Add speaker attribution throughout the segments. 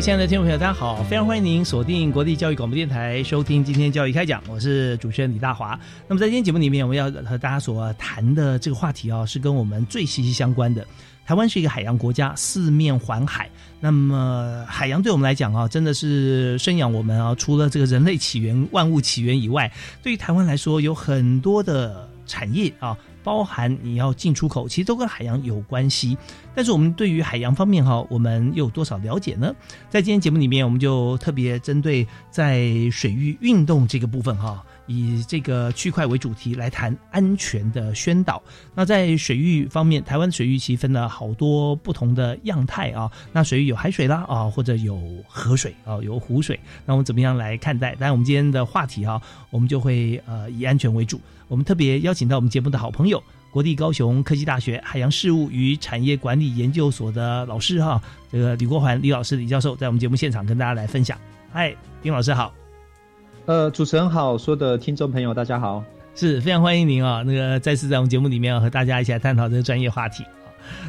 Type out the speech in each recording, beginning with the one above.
Speaker 1: 亲爱的听众朋友，大家好！非常欢迎您锁定国立教育广播电台，收听今天教育开讲。我是主持人李大华。那么在今天节目里面，我们要和大家所谈的这个话题啊，是跟我们最息息相关的。台湾是一个海洋国家，四面环海。那么海洋对我们来讲啊，真的是生养我们啊。除了这个人类起源、万物起源以外，对于台湾来说，有很多的产业啊。包含你要进出口，其实都跟海洋有关系。但是我们对于海洋方面哈，我们又有多少了解呢？在今天节目里面，我们就特别针对在水域运动这个部分哈。以这个区块为主题来谈安全的宣导。那在水域方面，台湾水域其实分了好多不同的样态啊。那水域有海水啦啊，或者有河水啊，有湖水。那我们怎么样来看待？当然，我们今天的话题哈，我们就会呃以安全为主。我们特别邀请到我们节目的好朋友，国立高雄科技大学海洋事务与产业管理研究所的老师哈，这个李国环李老师李教授，在我们节目现场跟大家来分享。嗨，丁老师好。
Speaker 2: 呃，主持人好，所有的听众朋友大家好，
Speaker 1: 是非常欢迎您啊！那个再次在我们节目里面和大家一起来探讨这个专业话题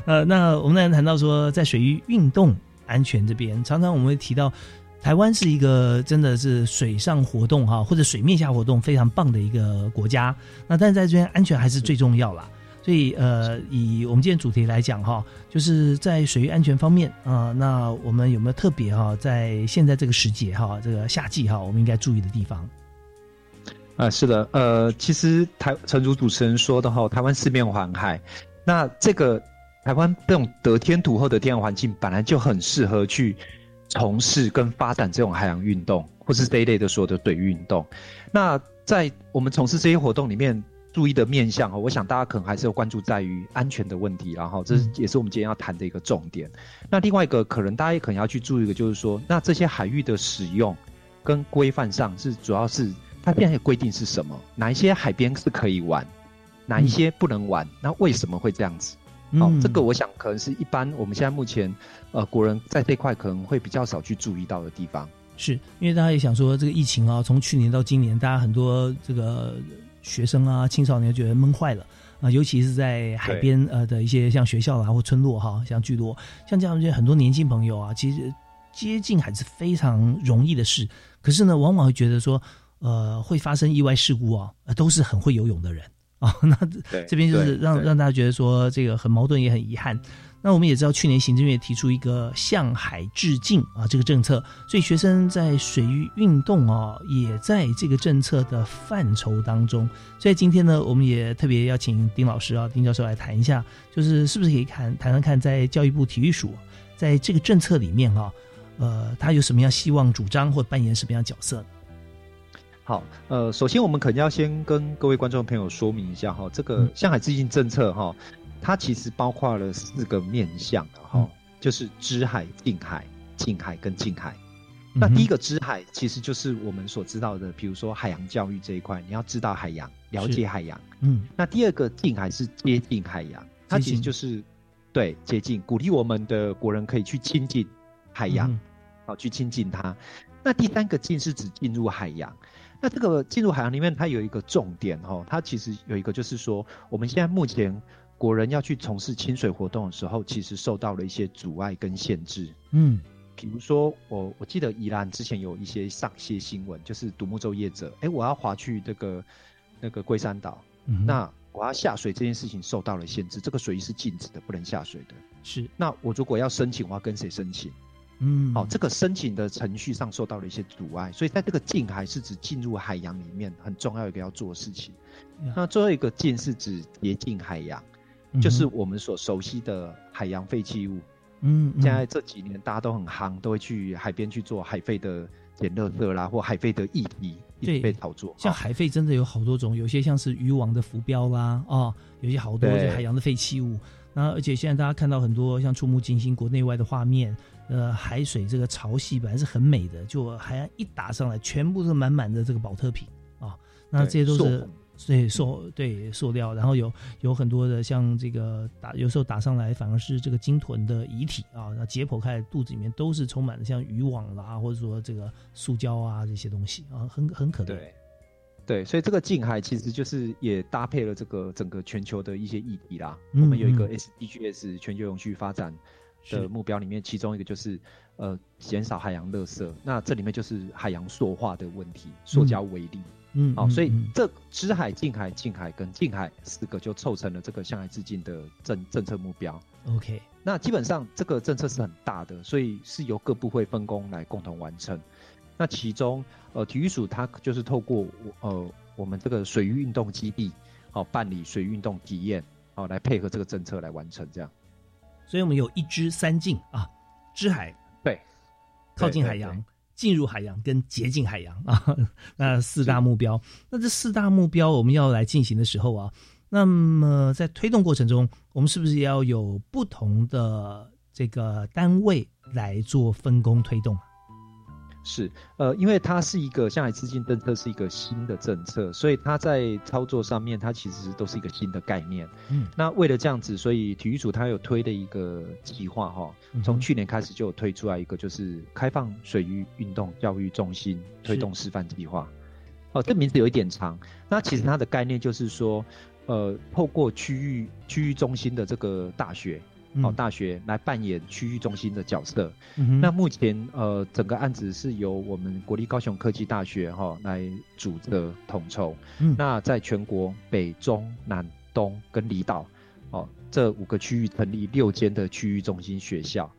Speaker 1: 呃，那我们刚才谈到说，在水域运动安全这边，常常我们会提到，台湾是一个真的是水上活动哈，或者水面下活动非常棒的一个国家。那但是在这边安全还是最重要啦。所以，呃，以我们今天主题来讲哈，就是在水域安全方面啊，那我们有没有特别哈，在现在这个时节哈，这个夏季哈，我们应该注意的地方？
Speaker 2: 啊，是的，呃，其实台陈主主持人说的哈，台湾四面环海，那这个台湾这种得天独厚的天然环境，本来就很适合去从事跟发展这种海洋运动，或是这一类的所有的水运动。那在我们从事这些活动里面。注意的面向哦，我想大家可能还是有关注在于安全的问题，然后这也是我们今天要谈的一个重点。那另外一个可能大家也可能要去注意的，就是说，那这些海域的使用跟规范上是主要是它现在的规定是什么？哪一些海边是可以玩，哪一些不能玩？那为什么会这样子？好，这个我想可能是一般我们现在目前呃国人在这块可能会比较少去注意到的地方。
Speaker 1: 是因为大家也想说，这个疫情啊，从去年到今年，大家很多这个。学生啊，青少年觉得闷坏了啊，尤其是在海边呃的一些像学校啊或村落哈，像聚落，像这样些很多年轻朋友啊，其实接近还是非常容易的事。可是呢，往往会觉得说，呃，会发生意外事故啊，都是很会游泳的人啊。那这边就是让让大家觉得说，这个很矛盾，也很遗憾。那我们也知道，去年行政院提出一个向海致敬啊这个政策，所以学生在水域运动啊，也在这个政策的范畴当中。所以今天呢，我们也特别邀请丁老师啊，丁教授来谈一下，就是是不是可以看谈谈看，在教育部体育署在这个政策里面啊，呃，他有什么样希望主张或扮演什么样角色？
Speaker 2: 好，呃，首先我们肯定要先跟各位观众朋友说明一下哈，这个向海致敬政策哈。它其实包括了四个面向的，哈，就是知海、近海、近海跟近海。那第一个知海，其实就是我们所知道的，比如说海洋教育这一块，你要知道海洋，了解海洋。嗯。那第二个近海是接近海洋，它其实就是对接近，鼓励我们的国人可以去亲近海洋，好去亲近它。那第三个近是指进入海洋。那这个进入海洋里面，它有一个重点，哈，它其实有一个就是说，我们现在目前。国人要去从事清水活动的时候，其实受到了一些阻碍跟限制。嗯，比如说我我记得宜兰之前有一些上些新闻，就是独木舟业者，哎，我要划去这个那个龟山岛，那我要下水这件事情受到了限制，这个水域是禁止的，不能下水的。
Speaker 1: 是，
Speaker 2: 那我如果要申请，我要跟谁申请？
Speaker 1: 嗯，
Speaker 2: 好，这个申请的程序上受到了一些阻碍，所以在这个近海是指进入海洋里面很重要一个要做的事情。那最后一个近是指接近海洋，就是我们所熟悉的海洋废弃物。
Speaker 1: 嗯，
Speaker 2: 现在这几年大家都很夯，都会去海边去做海废的捡垃圾啦，或海废的议题对被炒作。
Speaker 1: 像海废真的有好多种，有些像是渔网的浮标啦，哦，有些好多海洋的废弃物。那而且现在大家看到很多像触目惊心国内外的画面，呃，海水这个潮汐本来是很美的，就海岸一打上来，全部是满满的这个保特瓶啊，那这些都是对塑对塑料，然后有有很多的像这个打有时候打上来反而是这个鲸豚的遗体啊，那解剖开肚子里面都是充满了像渔网啦，或者说这个塑胶啊这些东西啊，很很可怜。
Speaker 2: 对，所以这个近海其实就是也搭配了这个整个全球的一些议题啦。我们有一个 SDGs 全球永续发展的目标里面，其中一个就是呃减少海洋垃圾。那这里面就是海洋塑化的问题，塑胶为例。
Speaker 1: 嗯，
Speaker 2: 好，所以这知海、近海、近海跟近海四个就凑成了这个向海致敬的政政策目标。
Speaker 1: OK，
Speaker 2: 那基本上这个政策是很大的，所以是由各部会分工来共同完成。那其中，呃，体育署它就是透过呃我们这个水域运动基地，好办理水运动体验，好来配合这个政策来完成这样。
Speaker 1: 所以我们有一支三进啊，知海
Speaker 2: 对，
Speaker 1: 靠近海洋、进入海洋跟接近海洋啊，那四大目标。那这四大目标我们要来进行的时候啊，那么在推动过程中，我们是不是要有不同的这个单位来做分工推动？
Speaker 2: 是，呃，因为它是一个向海资金政策，是一个新的政策，所以它在操作上面，它其实都是一个新的概念。
Speaker 1: 嗯，
Speaker 2: 那为了这样子，所以体育组它有推的一个计划哈，从去年开始就有推出来一个，就是开放水域运动教育中心推动示范计划。哦，这名字有一点长，那其实它的概念就是说，呃，透过区域区域中心的这个大学。好，大学来扮演区域中心的角色。那目前呃，整个案子是由我们国立高雄科技大学哈来主责统筹。那在全国北中南东跟离岛，哦这五个区域成立六间的区域中心学校。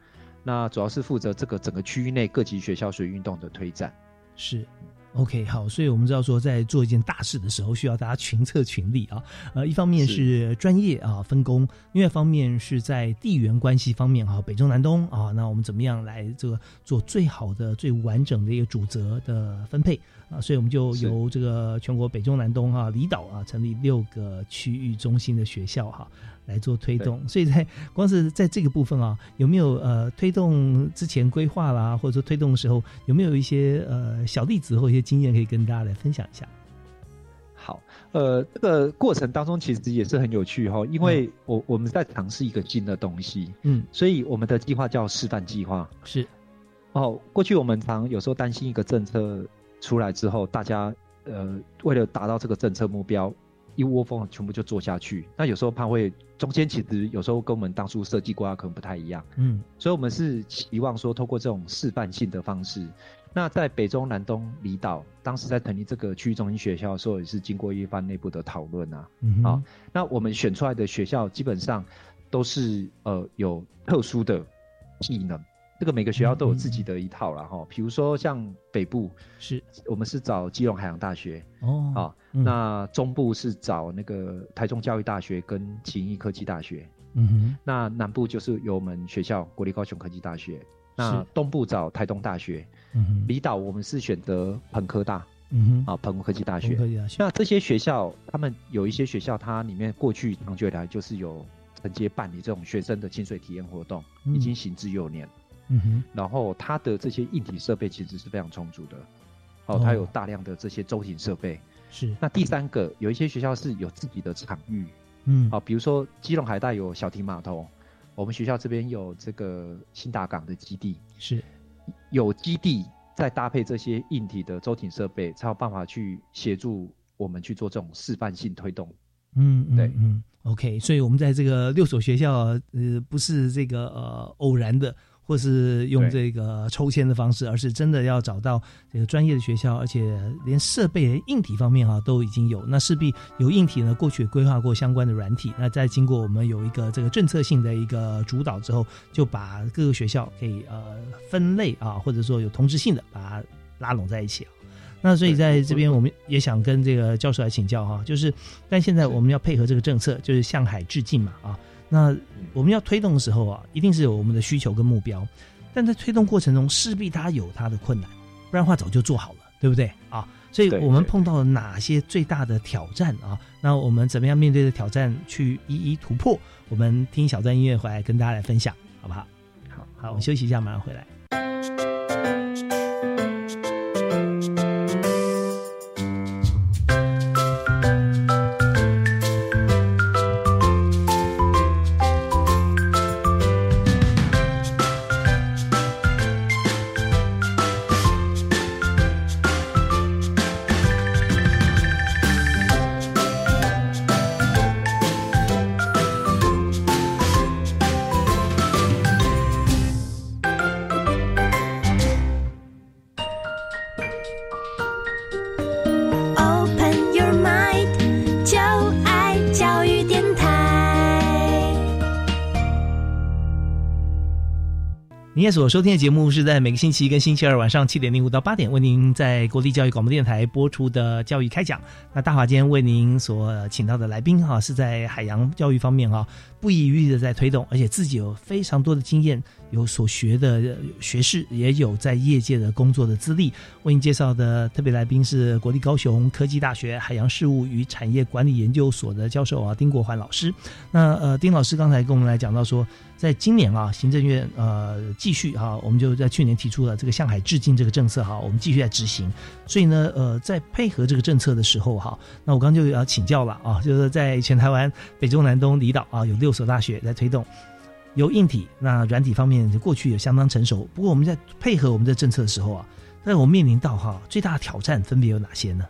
Speaker 2: 那主要是负责这个整个区域内各级学校水运动的推展。
Speaker 1: 是。OK，好，所以我们知道说，在做一件大事的时候，需要大家群策群力啊。呃，一方面是专业啊分工，另外一方面是在地缘关系方面哈，北中南东啊，那我们怎么样来这个做最好的、最完整的一个主责的分配啊？所以我们就由这个全国北中南东啊离岛啊成立六个区域中心的学校哈。来做推动，所以在光是在这个部分啊，有没有呃推动之前规划啦，或者说推动的时候有没有一些呃小例子或一些经验可以跟大家来分享一下？
Speaker 2: 好，呃，这个过程当中其实也是很有趣哈，因为我我们在尝试一个新的东西，
Speaker 1: 嗯，
Speaker 2: 所以我们的计划叫示范计划，
Speaker 1: 是
Speaker 2: 哦。过去我们常有时候担心一个政策出来之后，大家呃为了达到这个政策目标。一窝蜂全部就做下去，那有时候怕会中间其实有时候跟我们当初设计规划可能不太一样，
Speaker 1: 嗯，
Speaker 2: 所以我们是希望说透过这种示范性的方式，那在北中南东离岛，当时在成立这个区域中心学校的时候，也是经过一番内部的讨论啊，
Speaker 1: 好，
Speaker 2: 那我们选出来的学校基本上都是呃有特殊的技能。这个每个学校都有自己的一套了哈，比如说像北部
Speaker 1: 是。
Speaker 2: 我们是找基隆海洋大学
Speaker 1: 哦，
Speaker 2: 啊，那中部是找那个台中教育大学跟勤益科技大学，
Speaker 1: 嗯哼，
Speaker 2: 那南部就是由我们学校国立高雄科技大学，那东部找台东大学，
Speaker 1: 嗯哼，
Speaker 2: 离岛我们是选择彭科大，
Speaker 1: 嗯
Speaker 2: 哼，啊澎湖科技大学，
Speaker 1: 科技大学，
Speaker 2: 那这些学校他们有一些学校，它里面过去长久以来就是有承接办理这种学生的清水体验活动，已经行之有年。
Speaker 1: 嗯哼，
Speaker 2: 然后它的这些硬体设备其实是非常充足的，哦，它有大量的这些舟艇设备。
Speaker 1: 是。
Speaker 2: 那第三个，有一些学校是有自己的场域，
Speaker 1: 嗯，
Speaker 2: 哦，比如说基隆海带有小艇码头，我们学校这边有这个新达港的基地，
Speaker 1: 是
Speaker 2: 有基地再搭配这些硬体的舟艇设备，才有办法去协助我们去做这种示范性推动。
Speaker 1: 嗯，
Speaker 2: 对，
Speaker 1: 嗯，OK，所以我们在这个六所学校，呃，不是这个呃偶然的。或是用这个抽签的方式，而是真的要找到这个专业的学校，而且连设备、连硬体方面哈、都已经有。那势必有硬体呢，过去也规划过相关的软体。那在经过我们有一个这个政策性的一个主导之后，就把各个学校给呃分类啊，或者说有同质性的把它拉拢在一起啊。那所以在这边，我们也想跟这个教授来请教哈，就是，但现在我们要配合这个政策，就是向海致敬嘛啊。那我们要推动的时候啊，一定是有我们的需求跟目标，但在推动过程中，势必它有它的困难，不然的话早就做好了，对不对啊？所以我们碰到了哪些最大的挑战啊？那我们怎么样面对的挑战去一一突破？我们听小段音乐回来跟大家来分享，好不好？
Speaker 2: 好
Speaker 1: 好，我们休息一下，马上回来。您所收听的节目是在每个星期一跟星期二晚上七点零五到八点为您在国立教育广播电台播出的教育开讲。那大华今天为您所请到的来宾哈，是在海洋教育方面哈不遗余力的在推动，而且自己有非常多的经验，有所学的学士，也有在业界的工作的资历。为您介绍的特别来宾是国立高雄科技大学海洋事务与产业管理研究所的教授啊丁国环老师。那呃，丁老师刚才跟我们来讲到说，在今年啊，行政院呃继续哈、我们就在去年提出了这个向海致敬这个政策哈、我们继续在执行。所以呢，呃，在配合这个政策的时候哈、那我刚刚就要请教了啊，就是在全台湾北中南东离岛啊，有六所大学在推动。有硬体，那软体方面过去也相当成熟。不过我们在配合我们的政策的时候啊，那我们面临到哈、最大的挑战分别有哪些呢？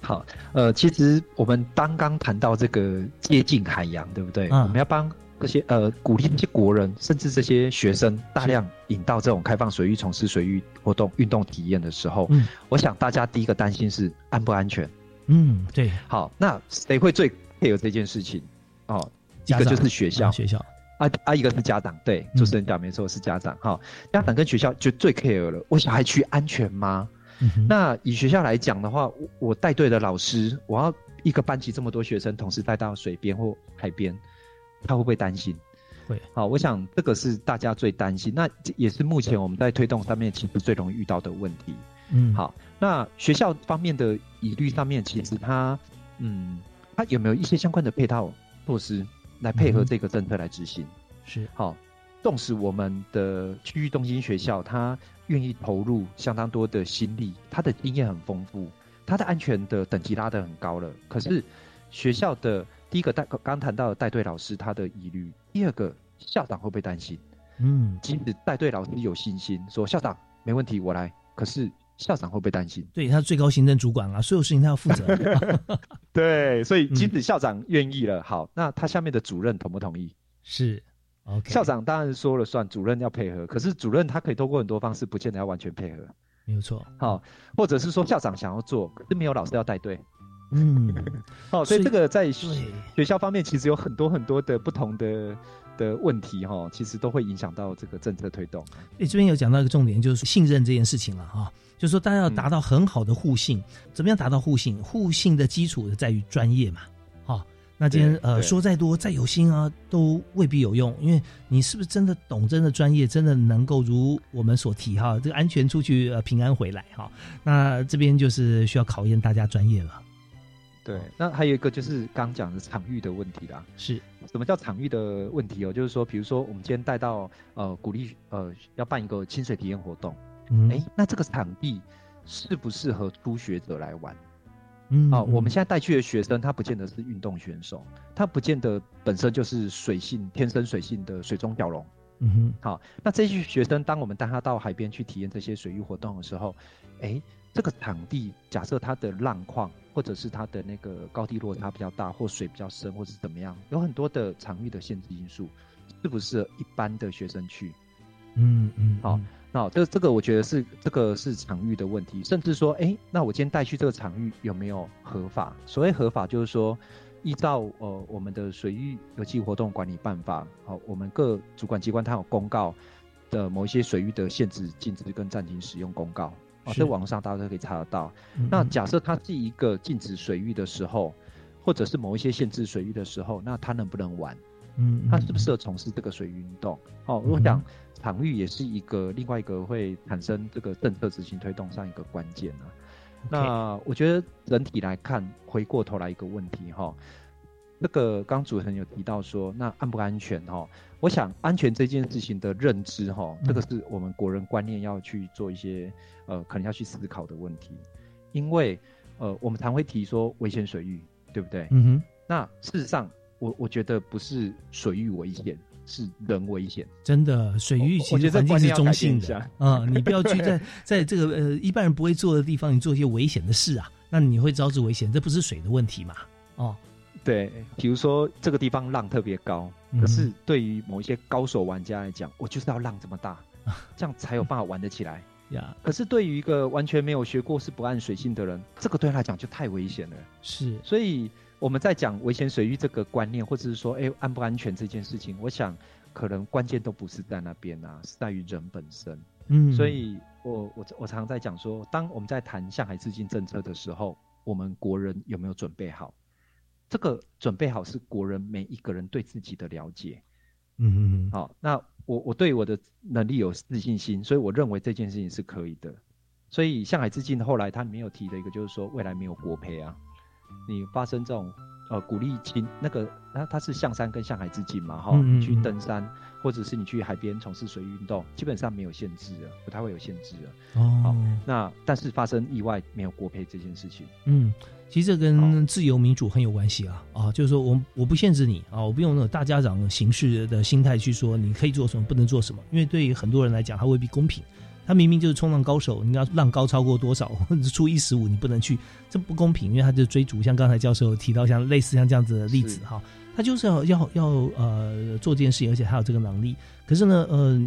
Speaker 2: 好，呃，其实我们刚刚谈到这个接近海洋，对不对？
Speaker 1: 嗯
Speaker 2: 我们要帮这些呃鼓励这些国人，甚至这些学生大量引到这种开放水域从事水域活动、运动体验的时候，
Speaker 1: 嗯
Speaker 2: 我想大家第一个担心是安不安全。
Speaker 1: 嗯，对，
Speaker 2: 好，那谁会最 care 这件事情？哦，一个就是学校
Speaker 1: 啊，学校，
Speaker 2: 啊啊，一个是家长，对，
Speaker 1: 嗯
Speaker 2: 主持人讲没错，是家长。哈、家长跟学校就最 care 了，我小孩去安全吗？
Speaker 1: 嗯，
Speaker 2: 那以学校来讲的话，我我带队的老师，我要一个班级这么多学生同时带到水边或海边，他会不会担心？
Speaker 1: 会。
Speaker 2: 好，我想这个是大家最担心，那也是目前我们在推动上面其实最容易遇到的问题。
Speaker 1: 嗯，
Speaker 2: 好，那学校方面的疑虑上面，其实他，嗯，他有没有一些相关的配套措施来配合这个政策来执行？
Speaker 1: 是，
Speaker 2: 好，纵使我们的区域中心学校，他愿意投入相当多的心力，他的经验很丰富，他的安全的等级拉得很高了。可是学校的第一个带刚刚谈到的带队老师他的疑虑，第二个校长会不会担心？
Speaker 1: 嗯，
Speaker 2: 即使带队老师有信心说校长没问题，我来，可是校长会不会担心？
Speaker 1: 对他是最高行政主管啊，所有事情他要负责。
Speaker 2: 对，所以即
Speaker 1: 嗯
Speaker 2: 使校长愿意了，好，那他下面的主任同不同意？
Speaker 1: 是，OK，
Speaker 2: 校长当然说了算，主任要配合，可是主任他可以透过很多方式，不见得要完全配合。
Speaker 1: 没有错。
Speaker 2: 好，或者是说校长想要做，可是没有老师要带队。
Speaker 1: 嗯，
Speaker 2: 哦，所以这个在学校方面其实有很多很多的不同的的问题哈，其实都会影响到这个政策推动。
Speaker 1: 你这边有讲到一个重点，就是信任这件事情了哈。就是说，大家要达到很好的互信，怎么样达到互信？互信的基础在于专业嘛。好，那今天呃说再多再有心啊，都未必有用，因为你是不是真的懂，真的专业，真的能够如我们所提哈，这个安全出去呃平安回来哈。那这边就是需要考验大家专业了。
Speaker 2: 对，那还有一个就是刚讲的场域的问题啦。
Speaker 1: 是，
Speaker 2: 什么叫场域的问题哦？就是说，比如说我们今天带到呃鼓励呃要办一个清水体验活动，
Speaker 1: 嗯，
Speaker 2: 哎、那这个场地适不适合初学者来玩？
Speaker 1: 嗯，
Speaker 2: 哦，我们
Speaker 1: 嗯
Speaker 2: 现在带去的学生，他不见得是运动选手，他不见得本身就是水性天生水性的水中蛟龙。
Speaker 1: 嗯哼，
Speaker 2: 好，那这些学生，当我们带他到海边去体验这些水域活动的时候，哎，这个场地假设它的浪况或者是它的那个高低落差比较大，或水比较深，或是怎么样，有很多的场域的限制因素，适不适合一般的学生去？
Speaker 1: 嗯嗯，
Speaker 2: 好那这这个我觉得是这个是场域的问题，甚至说，哎，那我今天带去这个场域有没有合法？所谓合法，就是说依照呃我们的水域游憩活动管理办法，好，我们各主管机关它有公告的某一些水域的限制、禁止跟暂停使用公告，啊，在网上大家都可以查得到。
Speaker 1: 嗯
Speaker 2: 那假设它是一个禁止水域的时候，或者是某一些限制水域的时候，那它能不能玩？
Speaker 1: 嗯，
Speaker 2: 它适不适合从事这个水域运动？哦，我
Speaker 1: 嗯
Speaker 2: 想场域也是一个另外一个会产生这个政策执行推动上一个关键啊。那我觉得整体来看，回过头来一个问题哈，这个刚主持人有提到说，那安不安全哈？我想安全这件事情的认知哈，这个是我们国人观念要去做一些呃，可能要去思考的问题，因为呃，我们常会提说危险水域，对不对？
Speaker 1: 嗯哼。
Speaker 2: 那事实上，我我觉得不是水域危险，是人危险。
Speaker 1: 真的，水域其实环境是中性的啊、你不要去 在在这个呃一般人不会做的地方，你做一些危险的事啊，那你会招致危险，这不是水的问题嘛？哦，
Speaker 2: 对，比如说这个地方浪特别高，
Speaker 1: 嗯
Speaker 2: 可是对于某一些高手玩家来讲，我就是要浪这么大，这样才有办法玩得起来。
Speaker 1: 呀，
Speaker 2: 可是对于一个完全没有学过是不按水性的人，这个对他来讲就太危险了。
Speaker 1: 是，
Speaker 2: 所以我们在讲危险水域这个观念，或者是说，哎，安不安全这件事情，我想可能关键都不是在那边啊，是在于人本身。
Speaker 1: 嗯，
Speaker 2: 所以我我我常常在讲说，当我们在谈向海致敬政策的时候，我们国人有没有准备好？这个准备好是国人每一个人对自己的了解。
Speaker 1: 嗯嗯嗯，
Speaker 2: 好，那我我对我的能力有自信心，所以我认为这件事情是可以的。所以向海致敬后来他里面有提的一个就是说，未来没有国赔啊，你发生这种呃鼓励亲那个，它它是向山跟向海致敬嘛，哈、你去
Speaker 1: 嗯
Speaker 2: 登山或者是你去海边从事水运动，基本上没有限制了，不太会有限制了。
Speaker 1: 哦，好
Speaker 2: 那但是发生意外没有国赔这件事情，
Speaker 1: 嗯，其实这跟自由民主很有关系啊啊，就是说我我不限制你啊，我不用那种大家长形式的心态去说你可以做什么，不能做什么，因为对于很多人来讲，他未必公平。他明明就是冲浪高手，你要浪高超过多少，或者是出一十五，你不能去，这不公平，因为他就追逐，像刚才教授提到像类似像这样子的例子哈，他就是要要要呃做这件事情，而且他有这个能力。可是呢，呃，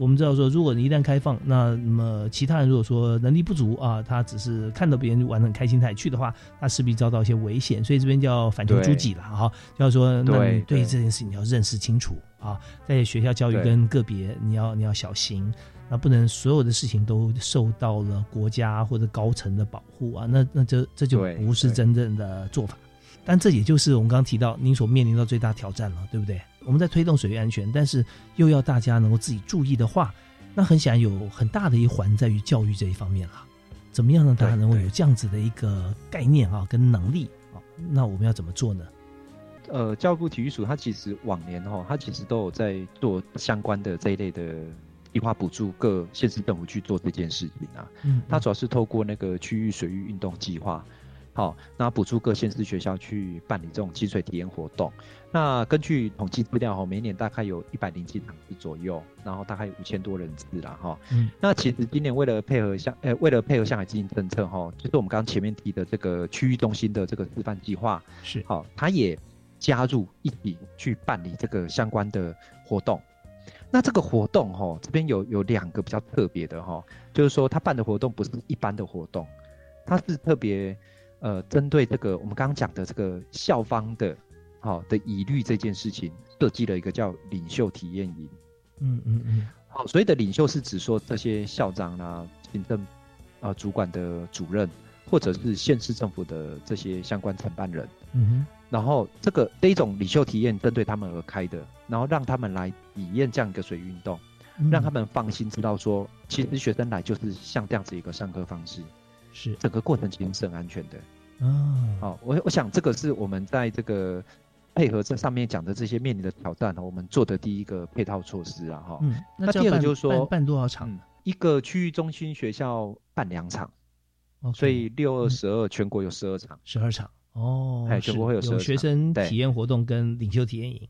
Speaker 1: 我们知道说，如果你一旦开放，那那么其他人如果说能力不足啊，他只是看到别人玩的很开心，他也去的话，他势必遭到一些危险。所以这边叫反求诸己了哈，就要说，那你对这件事情你要认识清楚啊，在学校教育跟个别你要你要小心。那不能所有的事情都受到了国家或者高层的保护啊，那那这这就不是真正的做法。但这也就是我们刚刚提到您所面临到最大挑战了，对不对？我们在推动水域安全，但是又要大家能够自己注意的话，那很显然有很大的一环在于教育这一方面了。怎么样让大家能够有这样子的一个概念啊，跟能力啊？那我们要怎么做呢？
Speaker 2: 呃，教育部体育署它其实往年哈，它其实都有在做相关的这一类的计划补助各县市政府去做这件事情啊。
Speaker 1: 嗯，
Speaker 2: 它主要是透过那个区域水域运动计划，好，那补助各县市学校去办理这种积水体验活动。那根据统计资料哈，每年大概有一百零七场次左右，然后大概有五千多人次啦哈。
Speaker 1: 嗯
Speaker 2: 那其实今年为了配合向呃为了配合向海经营政策哈，就是我们刚刚前面提的这个区域中心的这个示范计划，
Speaker 1: 是
Speaker 2: 好，他也加入一起去办理这个相关的活动。那这个活动哈，这边有有两个比较特别的哈，就是说他办的活动不是一般的活动，他是特别呃针对这个我们刚刚讲的这个校方的好、的疑虑这件事情，设计了一个叫领袖体验营。
Speaker 1: 嗯嗯嗯
Speaker 2: 好，所谓的领袖是指说这些校长啦、行政呃主管的主任，或者是县市政府的这些相关承办人。
Speaker 1: 嗯哼，
Speaker 2: 然后这个这一种领袖体验针对他们而开的，然后让他们来体验这样一个水运动，
Speaker 1: 嗯
Speaker 2: 让他们放心知道说，其实学生来就是像这样子一个上课方式，
Speaker 1: 是
Speaker 2: 整个过程其实是很安全的。
Speaker 1: 啊，
Speaker 2: 好、我我想这个是我们在这个配合这上面讲的这些面临的挑战，我们做的第一个配套措施啊，哈、
Speaker 1: 嗯，
Speaker 2: 那第二个就是说
Speaker 1: 办办多少场？
Speaker 2: 嗯，一个区域中心学校办两场
Speaker 1: ，OK
Speaker 2: 所以六二
Speaker 1: 嗯。
Speaker 2: 十二全国有十二场。
Speaker 1: 十二场。哦，
Speaker 2: 哎
Speaker 1: 是
Speaker 2: 全国会有12
Speaker 1: 有学生体验活动跟领袖体验营。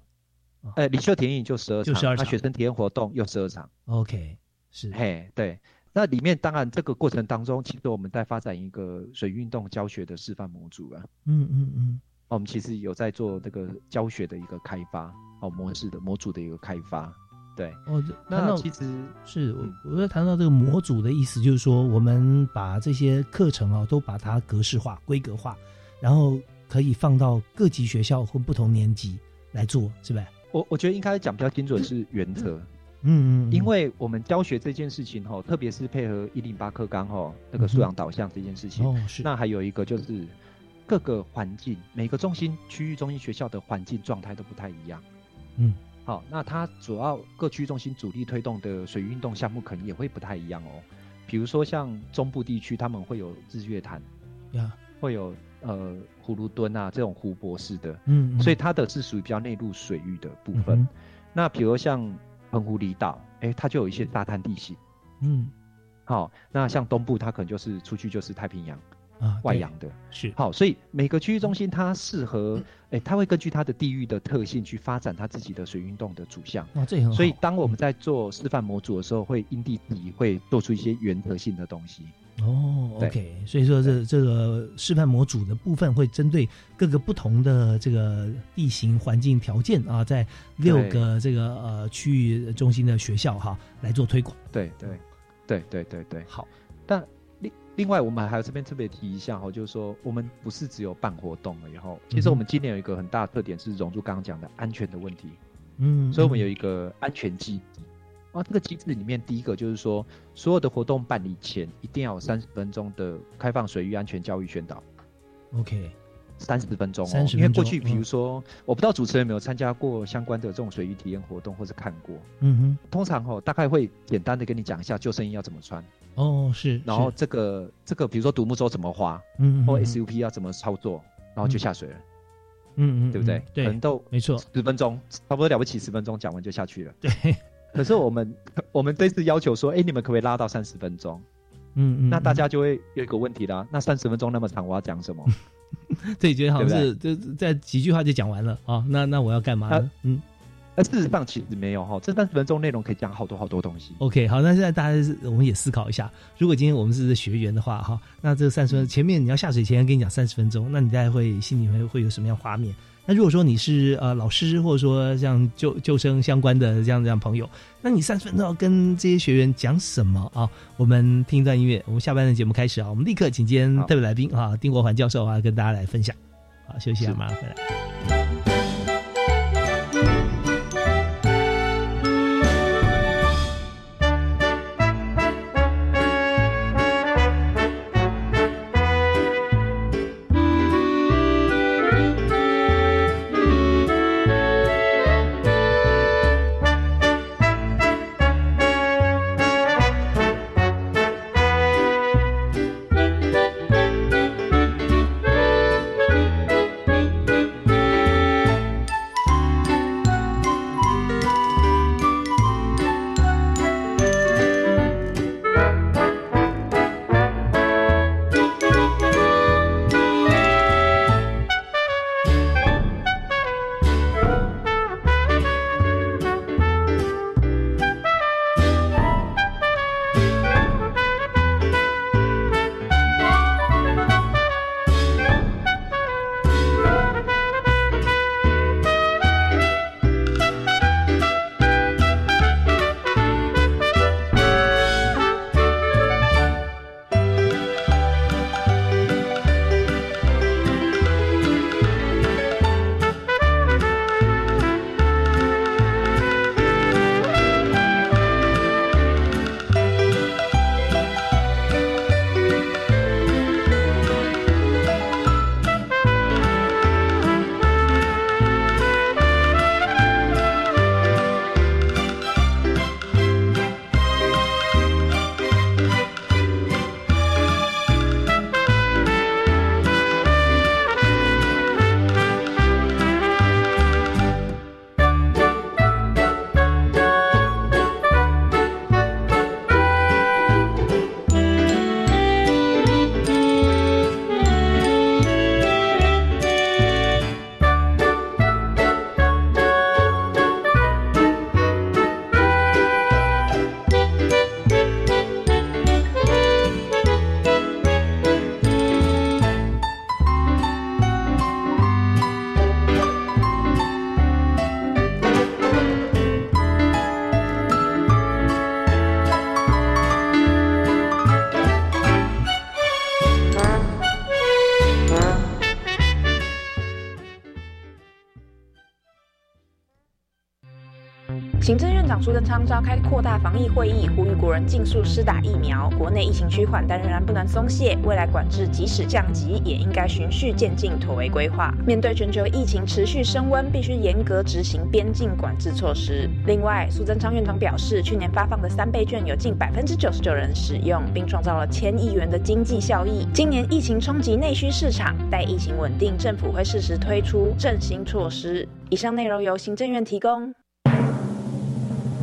Speaker 2: 呃，领袖体验营就十二
Speaker 1: 就
Speaker 2: 场
Speaker 1: ，12场。
Speaker 2: 那学生体验活动又十二场。
Speaker 1: ，OK，是。
Speaker 2: 嘿，对，那里面当然这个过程当中，其实我们在发展一个水运动教学的示范模组啊。
Speaker 1: 嗯嗯嗯，
Speaker 2: 我们其实有在做这个教学的一个开发，哦，模式的模组的一个开发。对，
Speaker 1: 哦，
Speaker 2: 那其实
Speaker 1: 是
Speaker 2: 嗯
Speaker 1: 我我在谈到这个模组的意思，就是说我们把这些课程啊都把它格式化、规格化，然后可以放到各级学校或不同年级来做，是吧？
Speaker 2: 我我觉得应该讲比较精准是原则，
Speaker 1: 嗯嗯，嗯
Speaker 2: 因为我们教学这件事情哈，特别是配合一零八课纲哈那个素养导向这件事情，
Speaker 1: 哦是
Speaker 2: 那还有一个就是各个环境，每个中心区域中心学校的环境状态都不太一样。
Speaker 1: 嗯
Speaker 2: 好，那它主要各区中心主力推动的水运动项目可能也会不太一样哦。比如说像中部地区，他们会有日月潭，
Speaker 1: 呀，
Speaker 2: 会有呃葫芦墩啊这种湖泊式的，
Speaker 1: 嗯，嗯
Speaker 2: 所以它的是属于比较内陆水域的部分。
Speaker 1: 嗯
Speaker 2: 那比如像澎湖离岛，哎，它就有一些沙滩地形。
Speaker 1: 嗯
Speaker 2: 好，那像东部它可能就是出去就是太平洋
Speaker 1: 啊
Speaker 2: 外洋的。
Speaker 1: 是
Speaker 2: 好，所以每个区域中心它适合，哎，它会根据它的地域的特性去发展它自己的水运动的主项。
Speaker 1: 哇，这也很好，
Speaker 2: 所以当我们在做示范模组的时候，会因地制宜，会做出一些原则性的东西。
Speaker 1: 哦，OK，所以说这这个示范模组的部分会针对各个不同的这个地形环境条件啊，在六个这个呃区域中心的学校哈来做推广。
Speaker 2: 对对对对对对。
Speaker 1: 好，
Speaker 2: 但另另外，我们还有这边特别提一下哈，就是说我们不是只有办活动了以后，其实我们今年有一个很大的特点是融入刚刚讲的安全的问题，
Speaker 1: 嗯，
Speaker 2: 所以我们有
Speaker 1: 嗯
Speaker 2: 一个安全机制。啊，这个机制里面，第一个就是说，所有的活动办理前一定要有三十分钟的开放水域安全教育宣导。
Speaker 1: OK，
Speaker 2: 三十分钟哦
Speaker 1: ，30
Speaker 2: 因为过去比如说，我不知道主持人有没有参加过相关的这种水域体验活动，或者看过。
Speaker 1: 嗯哼
Speaker 2: 通常哦，大概会简单的跟你讲一下救生衣要怎么穿，
Speaker 1: 哼，哦是，
Speaker 2: 然后这个这个比如说独木舟怎么划，
Speaker 1: 嗯或
Speaker 2: SUP 要怎么操作，然后就下水了，
Speaker 1: 嗯嗯，
Speaker 2: 对不对
Speaker 1: 嗯？对
Speaker 2: 可能，都
Speaker 1: 没错，
Speaker 2: 十分钟，差不多了不起十分钟讲完就下去了。
Speaker 1: 对，
Speaker 2: 可是我们我们这次要求说，哎，你们可不可以拉到三十分钟？
Speaker 1: 嗯嗯，
Speaker 2: 那大
Speaker 1: 嗯
Speaker 2: 家就会有一个问题啦，那三十分钟那么长，我要讲什么？
Speaker 1: 这，觉得好像是就在几句话就讲完了啊，那那我要干嘛呢？嗯
Speaker 2: 那事实上其实没有哈，这三十分钟内容可以讲好多好多东西。
Speaker 1: ，OK，好，那现在大家是我们也思考一下，如果今天我们是学员的话哈，那这三十分前面你要下水前要跟你讲三十分钟，那你大概会心里面会有什么样画面？那如果说你是呃老师，或者说像救救生相关的这样这样朋友，那你三十分钟要跟这些学员讲什么啊？我们听一段音乐，我们下班的节目开始啊，我们立刻请今天特别来宾啊，丁国环教授啊，跟大家来分享。好，休息一下，马上回来。
Speaker 3: 苏贞昌召开扩大防疫会议，呼吁国人尽速施打疫苗。国内疫情趋缓，但仍然不能松懈。未来管制即使降级，也应该循序渐进，妥为规划。面对全球疫情持续升温，必须严格执行边境管制措施。另外，苏贞昌院长表示，去年发放的三倍券有近百分之九十九人使用，并创造了千亿元的经济效益。今年疫情冲击内需市场，待疫情稳定，政府会适时推出振兴措施。以上内容由行政院提供。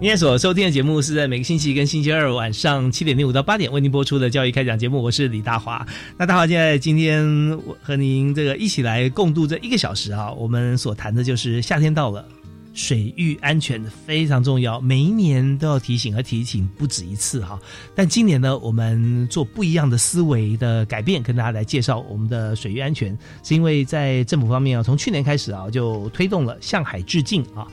Speaker 1: 你现在所收听的节目是在每个星期跟星期二晚上七点零五到八点为您播出的教育开讲节目，我是李大华。那大华现在今天我和您这个一起来共度这一个小时啊，我们所谈的就是夏天到了。水域安全非常重要，每一年都要提醒，和提醒不止一次哈。但今年呢，我们做不一样的思维的改变，跟大家来介绍我们的水域安全，是因为在政府方面啊，从去年开始啊，就推动了向海致敬啊。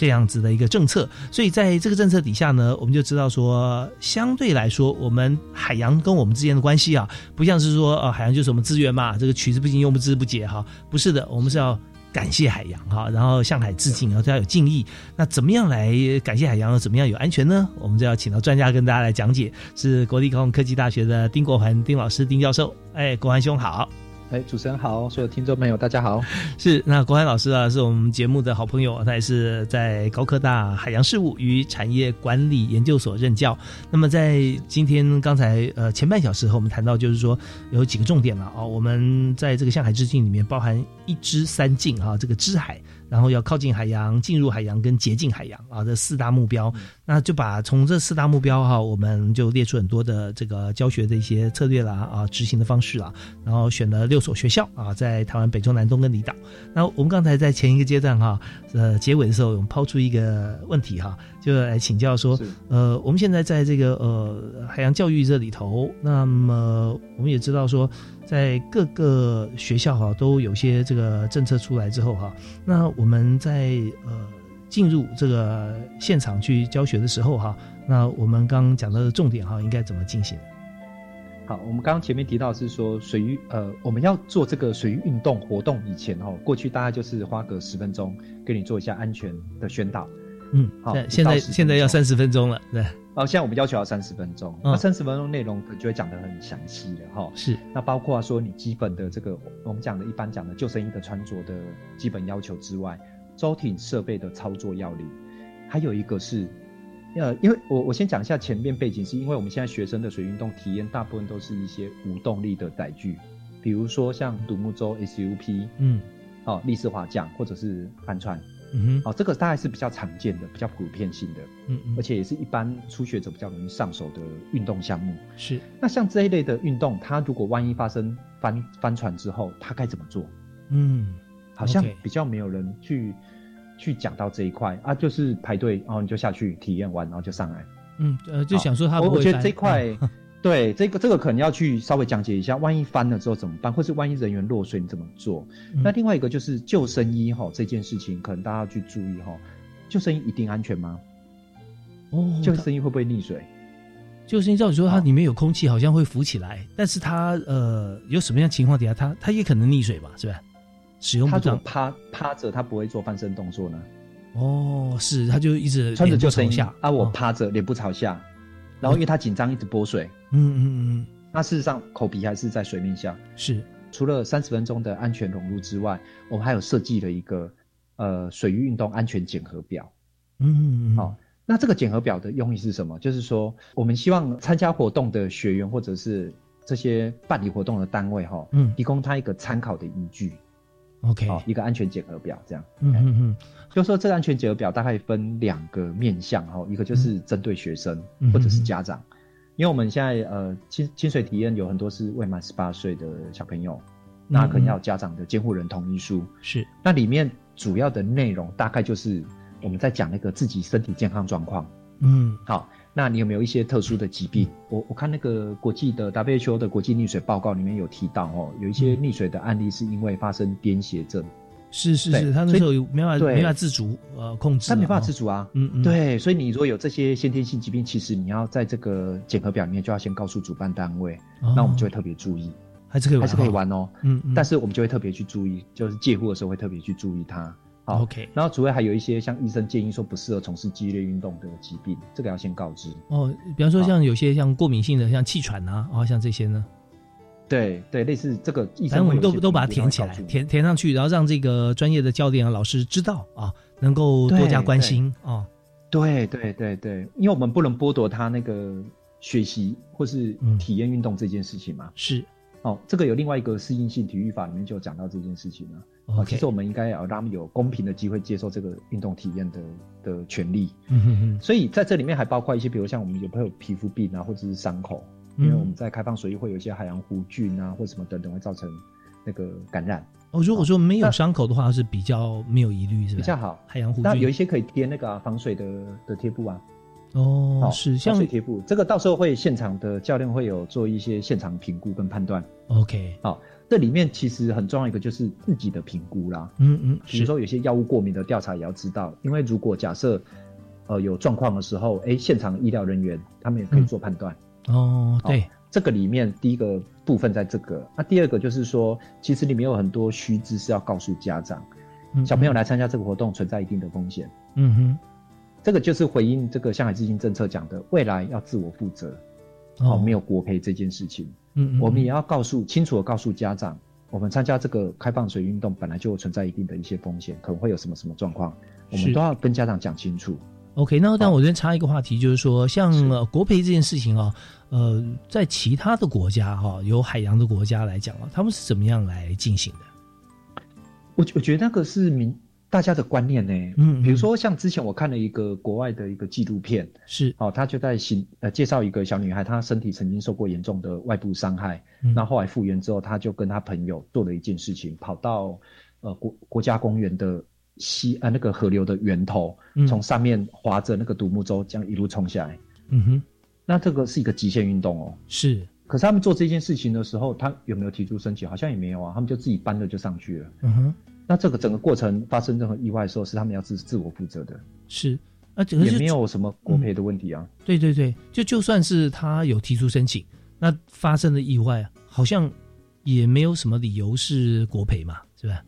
Speaker 1: 这样子的一个政策，所以在这个政策底下呢，我们就知道说，相对来说，我们海洋跟我们之间的关系啊，不像是说，呃，海洋就是我们资源嘛，这个取之不尽，用之不竭哈，不是的，我们是要。感谢海洋哈，然后向海致敬，然后都要有敬意。那怎么样来感谢海洋？怎么样有安全呢？我们就要请到专家跟大家来讲解，是国立高雄科技大学的丁国环丁老师丁教授。哎，国环兄好。
Speaker 2: 哎，主持人好，所有听众朋友大家好。
Speaker 1: 是那国海老师啊，是我们节目的好朋友，他也是在高科大海洋事务与产业管理研究所任教。那么在今天刚才呃前半小时和我们谈到，就是说有几个重点了啊、哦。我们在这个向海致敬里面包含一知三敬、啊，这个知海。然后要靠近海洋、进入海洋跟洁净海洋啊，这四大目标，那就把从这四大目标哈，我们就列出很多的这个教学的一些策略啦啊，执行的方式啦，然后选了六所学校啊，在台湾北中南东跟离岛。那我们刚才在前一个阶段哈，呃，结尾的时候，我们抛出一个问题哈，就来请教说，呃，我们现在在这个呃海洋教育这里头，那么我们也知道说。在各个学校哈都有些这个政策出来之后哈，那我们在呃进入这个现场去教学的时候哈，那我们刚刚讲到的重点哈应该怎么进行？
Speaker 2: 好，我们刚刚前面提到是说水域呃我们要做这个水域运动活动以前哦，过去大概就是花个十分钟给你做一下安全的宣导。
Speaker 1: 嗯，好，现在现在要三十分钟了，对。
Speaker 2: 哦，现在我们要求要三十分钟，那三十分钟内容可就会讲得很详细了哈。
Speaker 1: 是，
Speaker 2: 那包括说你基本的这个我们讲的一般讲的救生衣的穿着的基本要求之外，舟艇设备的操作要领，还有一个是，呃，因为我我先讲一下前面背景，是因为我们现在学生的水运动体验大部分都是一些无动力的载具，比如说像独木舟、SUP，
Speaker 1: 嗯，
Speaker 2: 哦，立式滑桨或者是帆船。
Speaker 1: 嗯哼，
Speaker 2: 哦，这个大概是比较常见的、比较普遍性的，
Speaker 1: 嗯嗯，
Speaker 2: 而且也是一般初学者比较容易上手的运动项目。
Speaker 1: 是，
Speaker 2: 那像这一类的运动，它如果万一发生翻翻船之后，它该怎么做？
Speaker 1: 嗯，
Speaker 2: 好像比较没有人去去讲到这一块啊，就是排队，然后你就下去体验完，然后就上来。
Speaker 1: 嗯，呃，就想说他
Speaker 2: 我我觉得这块，对这个这个可能要去稍微讲解一下，万一翻了之后怎么办，或是万一人员落水你怎么做？那另外一个就是救生衣哈，这件事情可能大家要去注意哈，救生衣一定安全吗？
Speaker 1: 哦，
Speaker 2: 救生衣会不会溺水？
Speaker 1: 救生衣照理说它里面有空气，好像会浮起来，但是它呃有什么样情况底下，它它也可能溺水吧？是吧？使用不当，
Speaker 2: 趴趴着，它不会做翻身动作呢？
Speaker 1: 哦，是，它就一直
Speaker 2: 穿着救生
Speaker 1: 衣
Speaker 2: 啊，我趴着，脸部朝下，然后因为他紧张，一直拨水，
Speaker 1: 嗯嗯嗯，
Speaker 2: 那事实上口鼻还是在水面下。
Speaker 1: 是，
Speaker 2: 除了三十分钟的安全融入之外，我们还有设计了一个呃水域运动安全检核表。
Speaker 1: 嗯嗯，
Speaker 2: 好，那这个检核表的用意是什么？就是说，我们希望参加活动的学员或者是这些办理活动的单位哈，嗯，提供他一个参考的依据。
Speaker 1: OK，
Speaker 2: 好，一个安全检核表这样。
Speaker 1: 嗯嗯嗯，
Speaker 2: 就说这个安全检核表大概分两个面向哈，一个就是针对学生或者是家长，因为我们现在呃清清水体验有很多是未满十八岁的小朋友，那可能要家长的监护人同意书。
Speaker 1: 是，
Speaker 2: 那里面主要的内容大概就是我们在讲那个自己身体健康状况。
Speaker 1: 嗯，
Speaker 2: 好。那你有没有一些特殊的疾病？我我看那个国际的 WHO 的国际溺水报告里面有提到哦，有一些溺水的案例是因为发生癫痫症。
Speaker 1: 是是是，他那时候没法没法自主呃控制，
Speaker 2: 他没办法自主啊。
Speaker 1: 嗯嗯，
Speaker 2: 对，所以你如果有这些先天性疾病，其实你要在这个检核表里面就要先告诉主办单位，那我们就会特别注意，
Speaker 1: 还是可以
Speaker 2: 还是可以玩哦。
Speaker 1: 嗯
Speaker 2: 嗯，但是我们就会特别去注意，就是借护的时候会特别去注意它。
Speaker 1: OK，
Speaker 2: 然后主要还有一些像医生建议说不适合从事激烈运动的疾病，这个要先告知
Speaker 1: 哦。比方说像有些像过敏性的，像气喘啊，哦，像这些呢。
Speaker 2: 对对，类似这个医生，
Speaker 1: 反正我们都都把它填起来，填填上去，然后让这个专业的教练啊、老师知道啊，能够多加关心啊。
Speaker 2: 对对对对，因为我们不能剥夺他那个学习或是体验运动这件事情嘛。
Speaker 1: 是
Speaker 2: 哦，这个有另外一个适应性体育法里面就讲到这件事情了。
Speaker 1: 哦，
Speaker 2: 其实我们应该要让他们有公平的机会接受这个运动体验的的权利。
Speaker 1: 嗯哼哼。
Speaker 2: 所以在这里面还包括一些，比如像我们有朋友皮肤病啊，或者是伤口，因为我们在开放水域会有一些海洋弧菌啊，或什么等等会造成那个感染。
Speaker 1: 哦，如果说没有伤口的话，是比较没有疑虑，是
Speaker 2: 比较好。
Speaker 1: 海洋弧菌，
Speaker 2: 那有一些可以贴那个防水的的贴布啊。
Speaker 1: 哦，是像
Speaker 2: 防水贴布，这个到时候会现场的教练会有做一些现场评估跟判断。
Speaker 1: OK，
Speaker 2: 好。这里面其实很重要一个就是自己的评估啦，
Speaker 1: 嗯嗯，
Speaker 2: 比如说有些药物过敏的调查也要知道，因为如果假设呃有状况的时候，哎，现场医疗人员他们也可以做判断。
Speaker 1: 哦，对，
Speaker 2: 这个里面第一个部分在这个，那第二个就是说，其实里面有很多须知是要告诉家长，小朋友来参加这个活动存在一定的风险。
Speaker 1: 嗯哼，
Speaker 2: 这个就是回应这个上海资金政策讲的，未来要自我负责。哦，没有国赔这件事情。
Speaker 1: 嗯，
Speaker 2: 我们也要告诉清楚的告诉家长，我们参加这个开放水运动本来就存在一定的一些风险，可能会有什么什么状况，我们都要跟家长讲清楚。
Speaker 1: OK，那但我这边插一个话题，就是说，像国培这件事情啊，呃，在其他的国家哈，有海洋的国家来讲啊，他们是怎么样来进行的？
Speaker 2: 我我觉得那个是民大家的观念呢。
Speaker 1: 嗯，
Speaker 2: 比如说像之前我看了一个国外的一个纪录片，
Speaker 1: 是
Speaker 2: 哦，他就在行呃介绍一个小女孩，她身体曾经受过严重的外部伤害，
Speaker 1: 嗯、
Speaker 2: 那后来复原之后，她就跟她朋友做了一件事情，跑到呃国国家公园的西呃那个河流的源头，
Speaker 1: 嗯、
Speaker 2: 从上面划着那个独木舟，这样一路冲下来。
Speaker 1: 嗯哼，
Speaker 2: 那这个是一个极限运动哦。
Speaker 1: 是，
Speaker 2: 可是他们做这件事情的时候，他有没有提出申请？好像也没有啊，他们就自己搬了就上去了。
Speaker 1: 嗯哼。
Speaker 2: 那这个整个过程发生任何意外的时候，是他们要自自我负责的。
Speaker 1: 是，啊，
Speaker 2: 也没有什么国赔的问题啊。
Speaker 1: 嗯、对对对，就就算是他有提出申请，那发生的意外，好像也没有什么理由是国赔嘛，是吧？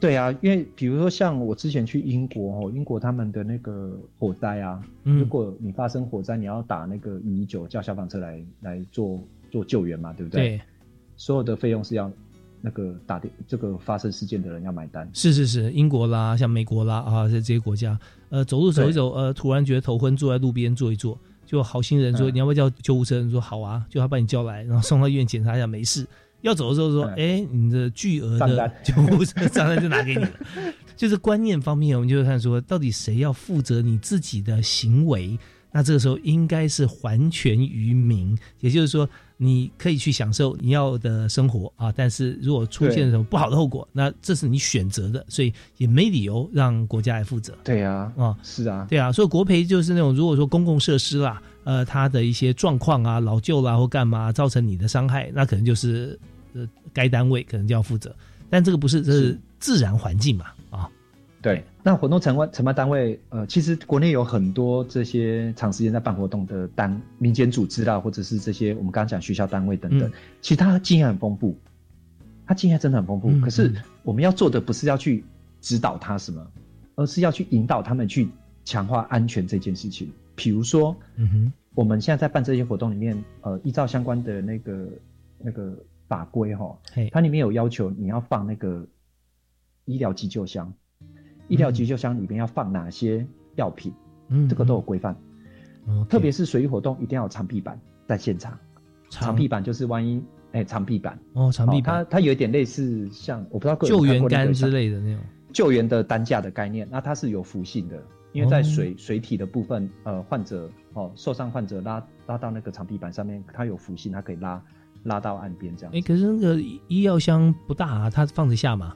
Speaker 2: 对啊，因为比如说像我之前去英国哦，英国他们的那个火灾啊，
Speaker 1: 嗯、
Speaker 2: 如果你发生火灾，你要打那个一一九叫消防车来来做做救援嘛，对不对？
Speaker 1: 对，
Speaker 2: 所有的费用是要。那个打电这个发生事件的人要买单，
Speaker 1: 是是是，英国啦，像美国啦啊，这这些国家，呃，走路走一走，呃，突然觉得头昏，坐在路边坐一坐，就好心人说、
Speaker 2: 嗯、
Speaker 1: 你要不要叫救护车？你说好啊，就他把你叫来，然后送到医院检查一下，没事。要走的时候说，哎、嗯，你的巨额的救护车账单就拿给你了。就是观念方面，我们就看说，到底谁要负责你自己的行为那这个时候应该是还权于民，也就是说，你可以去享受你要的生活啊，但是如果出现什么不好的后果，那这是你选择的，所以也没理由让国家来负责。
Speaker 2: 对啊，
Speaker 1: 啊，
Speaker 2: 是啊，
Speaker 1: 对啊，所以国赔就是那种如果说公共设施啦，呃，它的一些状况啊、老旧啦或干嘛造成你的伤害，那可能就是呃该单位可能就要负责，但这个不是，这是自然环境嘛，啊。
Speaker 2: 对，那活动承办承办单位，呃，其实国内有很多这些长时间在办活动的单民间组织啦，或者是这些我们刚刚讲学校单位等等，其实他经验很丰富，他经验真的很丰富。可是我们要做的不是要去指导他什么，而是要去引导他们去强化安全这件事情。比如说，嗯哼，我们现在在办这些活动里面，呃，依照相关的那个那个法规哈，它里面有要求你要放那个医疗急救箱。医疗急救箱里面要放哪些药品？嗯，这个都有规范。哦，特别是水域活动，一定要有长臂板在现场。长臂板就是万一，哎，长臂板
Speaker 1: 哦，长臂板，
Speaker 2: 它它有一点类似像我不知道
Speaker 1: 救援杆之类的那种
Speaker 2: 救援的担架的概念。那它是有浮性的，因为在水水体的部分，呃，患者哦受伤患者拉拉到那个长臂板上面，它有浮性，它可以拉拉到岸边这样。
Speaker 1: 哎，可是那个医药箱不大啊，它放得下吗？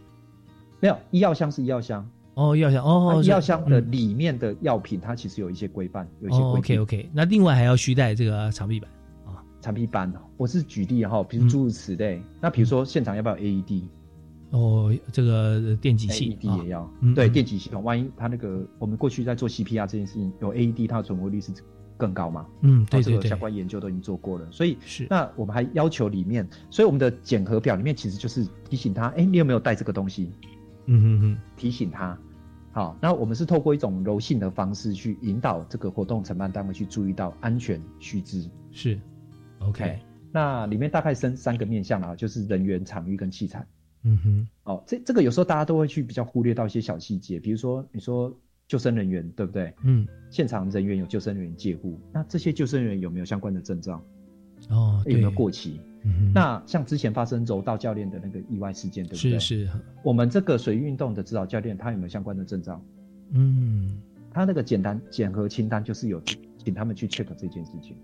Speaker 2: 没有，医药箱是医药箱。
Speaker 1: 哦，药箱哦，
Speaker 2: 药箱的里面的药品，它其实有一些规范，有一些规
Speaker 1: 定。OK OK，那另外还要需带这个长臂板啊，
Speaker 2: 长臂板。我是举例哈，比如诸如此类。那比如说现场要不要 AED？
Speaker 1: 哦，这个电击器
Speaker 2: ，AED 也要。对，电击系统，万一他那个我们过去在做 CPR 这件事情，有 AED，它的存活率是更高嘛？
Speaker 1: 嗯，对对对，
Speaker 2: 相关研究都已经做过了。所以是那我们还要求里面，所以我们的检核表里面其实就是提醒他，哎，你有没有带这个东西？嗯哼哼，提醒他，好，那我们是透过一种柔性的方式去引导这个活动承办单位去注意到安全须知，
Speaker 1: 是，OK，
Speaker 2: 那里面大概分三个面向啊，就是人员、场域跟器材。嗯哼，哦，这这个有时候大家都会去比较忽略到一些小细节，比如说你说救生人员对不对？嗯，现场人员有救生人员介护，那这些救生人员有没有相关的证照？哦，有没有过期？那像之前发生柔道教练的那个意外事件，对不
Speaker 1: 对？是是。
Speaker 2: 我们这个水运动的指导教练，他有没有相关的证照？嗯，他那个简单检核清单就是有请他们去 check 这件事情。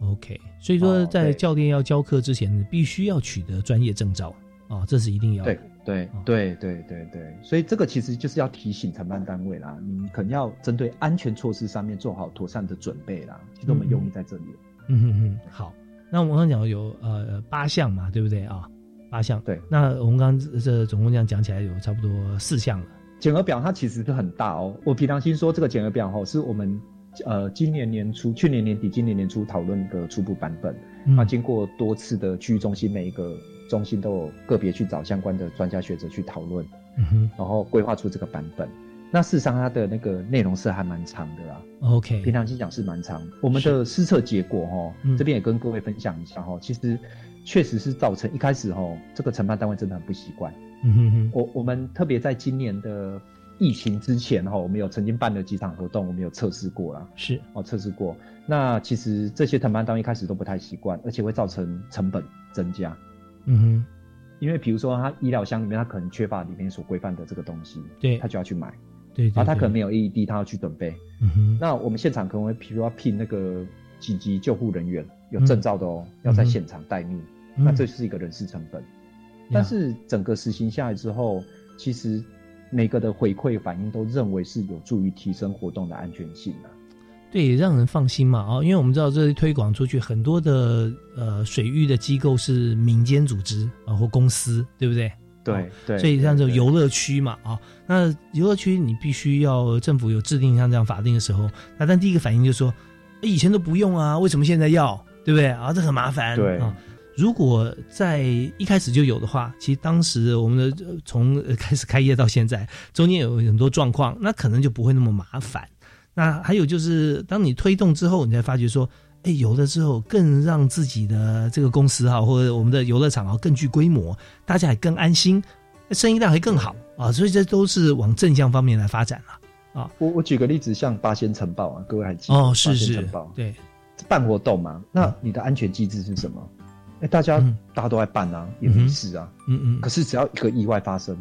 Speaker 1: OK，所以说在教练要教课之前，必须要取得专业证照啊，这是一定要。
Speaker 2: 对对对对对对，所以这个其实就是要提醒承办单位啦，你可能要针对安全措施上面做好妥善的准备啦。其实我们用意在这里。
Speaker 1: 嗯嗯嗯，好。那我们刚刚讲有呃八项嘛，对不对啊？八项。
Speaker 2: 对。
Speaker 1: 那我们刚刚这总共这样讲起来有差不多四项了。
Speaker 2: 减额表它其实是很大哦。我平常心说，这个减额表哈是我们呃今年年初、去年年底、今年年初讨论的初步版本。啊，经过多次的区域中心，每一个中心都有个别去找相关的专家学者去讨论，嗯然后规划出这个版本。那事实上，它的那个内容是还蛮长的啦。
Speaker 1: OK，
Speaker 2: 平常心讲是蛮长。我们的施测结果哈，这边也跟各位分享一下哈。其实确实是造成一开始哈，这个承办单位真的很不习惯。嗯哼哼。我我们特别在今年的疫情之前哈，我们有曾经办了几场活动，我们有测试过啦。
Speaker 1: 是
Speaker 2: 哦，测试过。那其实这些承办单位一开始都不太习惯，而且会造成成本增加。嗯哼。因为比如说，他医疗箱里面他可能缺乏里面所规范的这个东西，
Speaker 1: 对，
Speaker 2: 他就要去买。
Speaker 1: 对，
Speaker 2: 啊，他可能没有 AED，他要去准备。嗯哼，那我们现场可能会，比如说聘那个紧急救护人员，有证照的哦，要在现场待命，那这就是一个人事成本。但是整个实行下来之后，其实每个的回馈反应都认为是有助于提升活动的安全性啊。
Speaker 1: 对，让人放心嘛哦，因为我们知道这推广出去很多的呃水域的机构是民间组织啊或公司，对不对？
Speaker 2: 对对，
Speaker 1: 所以像这种游乐区嘛，啊，那游乐区你必须要政府有制定像这样法定的时候，那但第一个反应就是说，以前都不用啊，为什么现在要？对不对啊？这很麻烦。
Speaker 2: 对
Speaker 1: 啊，如果在一开始就有的话，其实当时我们的从开始开业到现在，中间有很多状况，那可能就不会那么麻烦。那还有就是，当你推动之后，你才发觉说。哎，有了之后，更让自己的这个公司哈，或者我们的游乐场啊，更具规模，大家也更安心，生意量会更好啊。所以这都是往正向方面来发展了啊。
Speaker 2: 我我举个例子，像八仙城堡啊，各位还记得
Speaker 1: 哦？是是，对，
Speaker 2: 办活动嘛，那你的安全机制是什么？哎，大家大家都在办啊，也没事啊。嗯嗯。可是只要一个意外发生，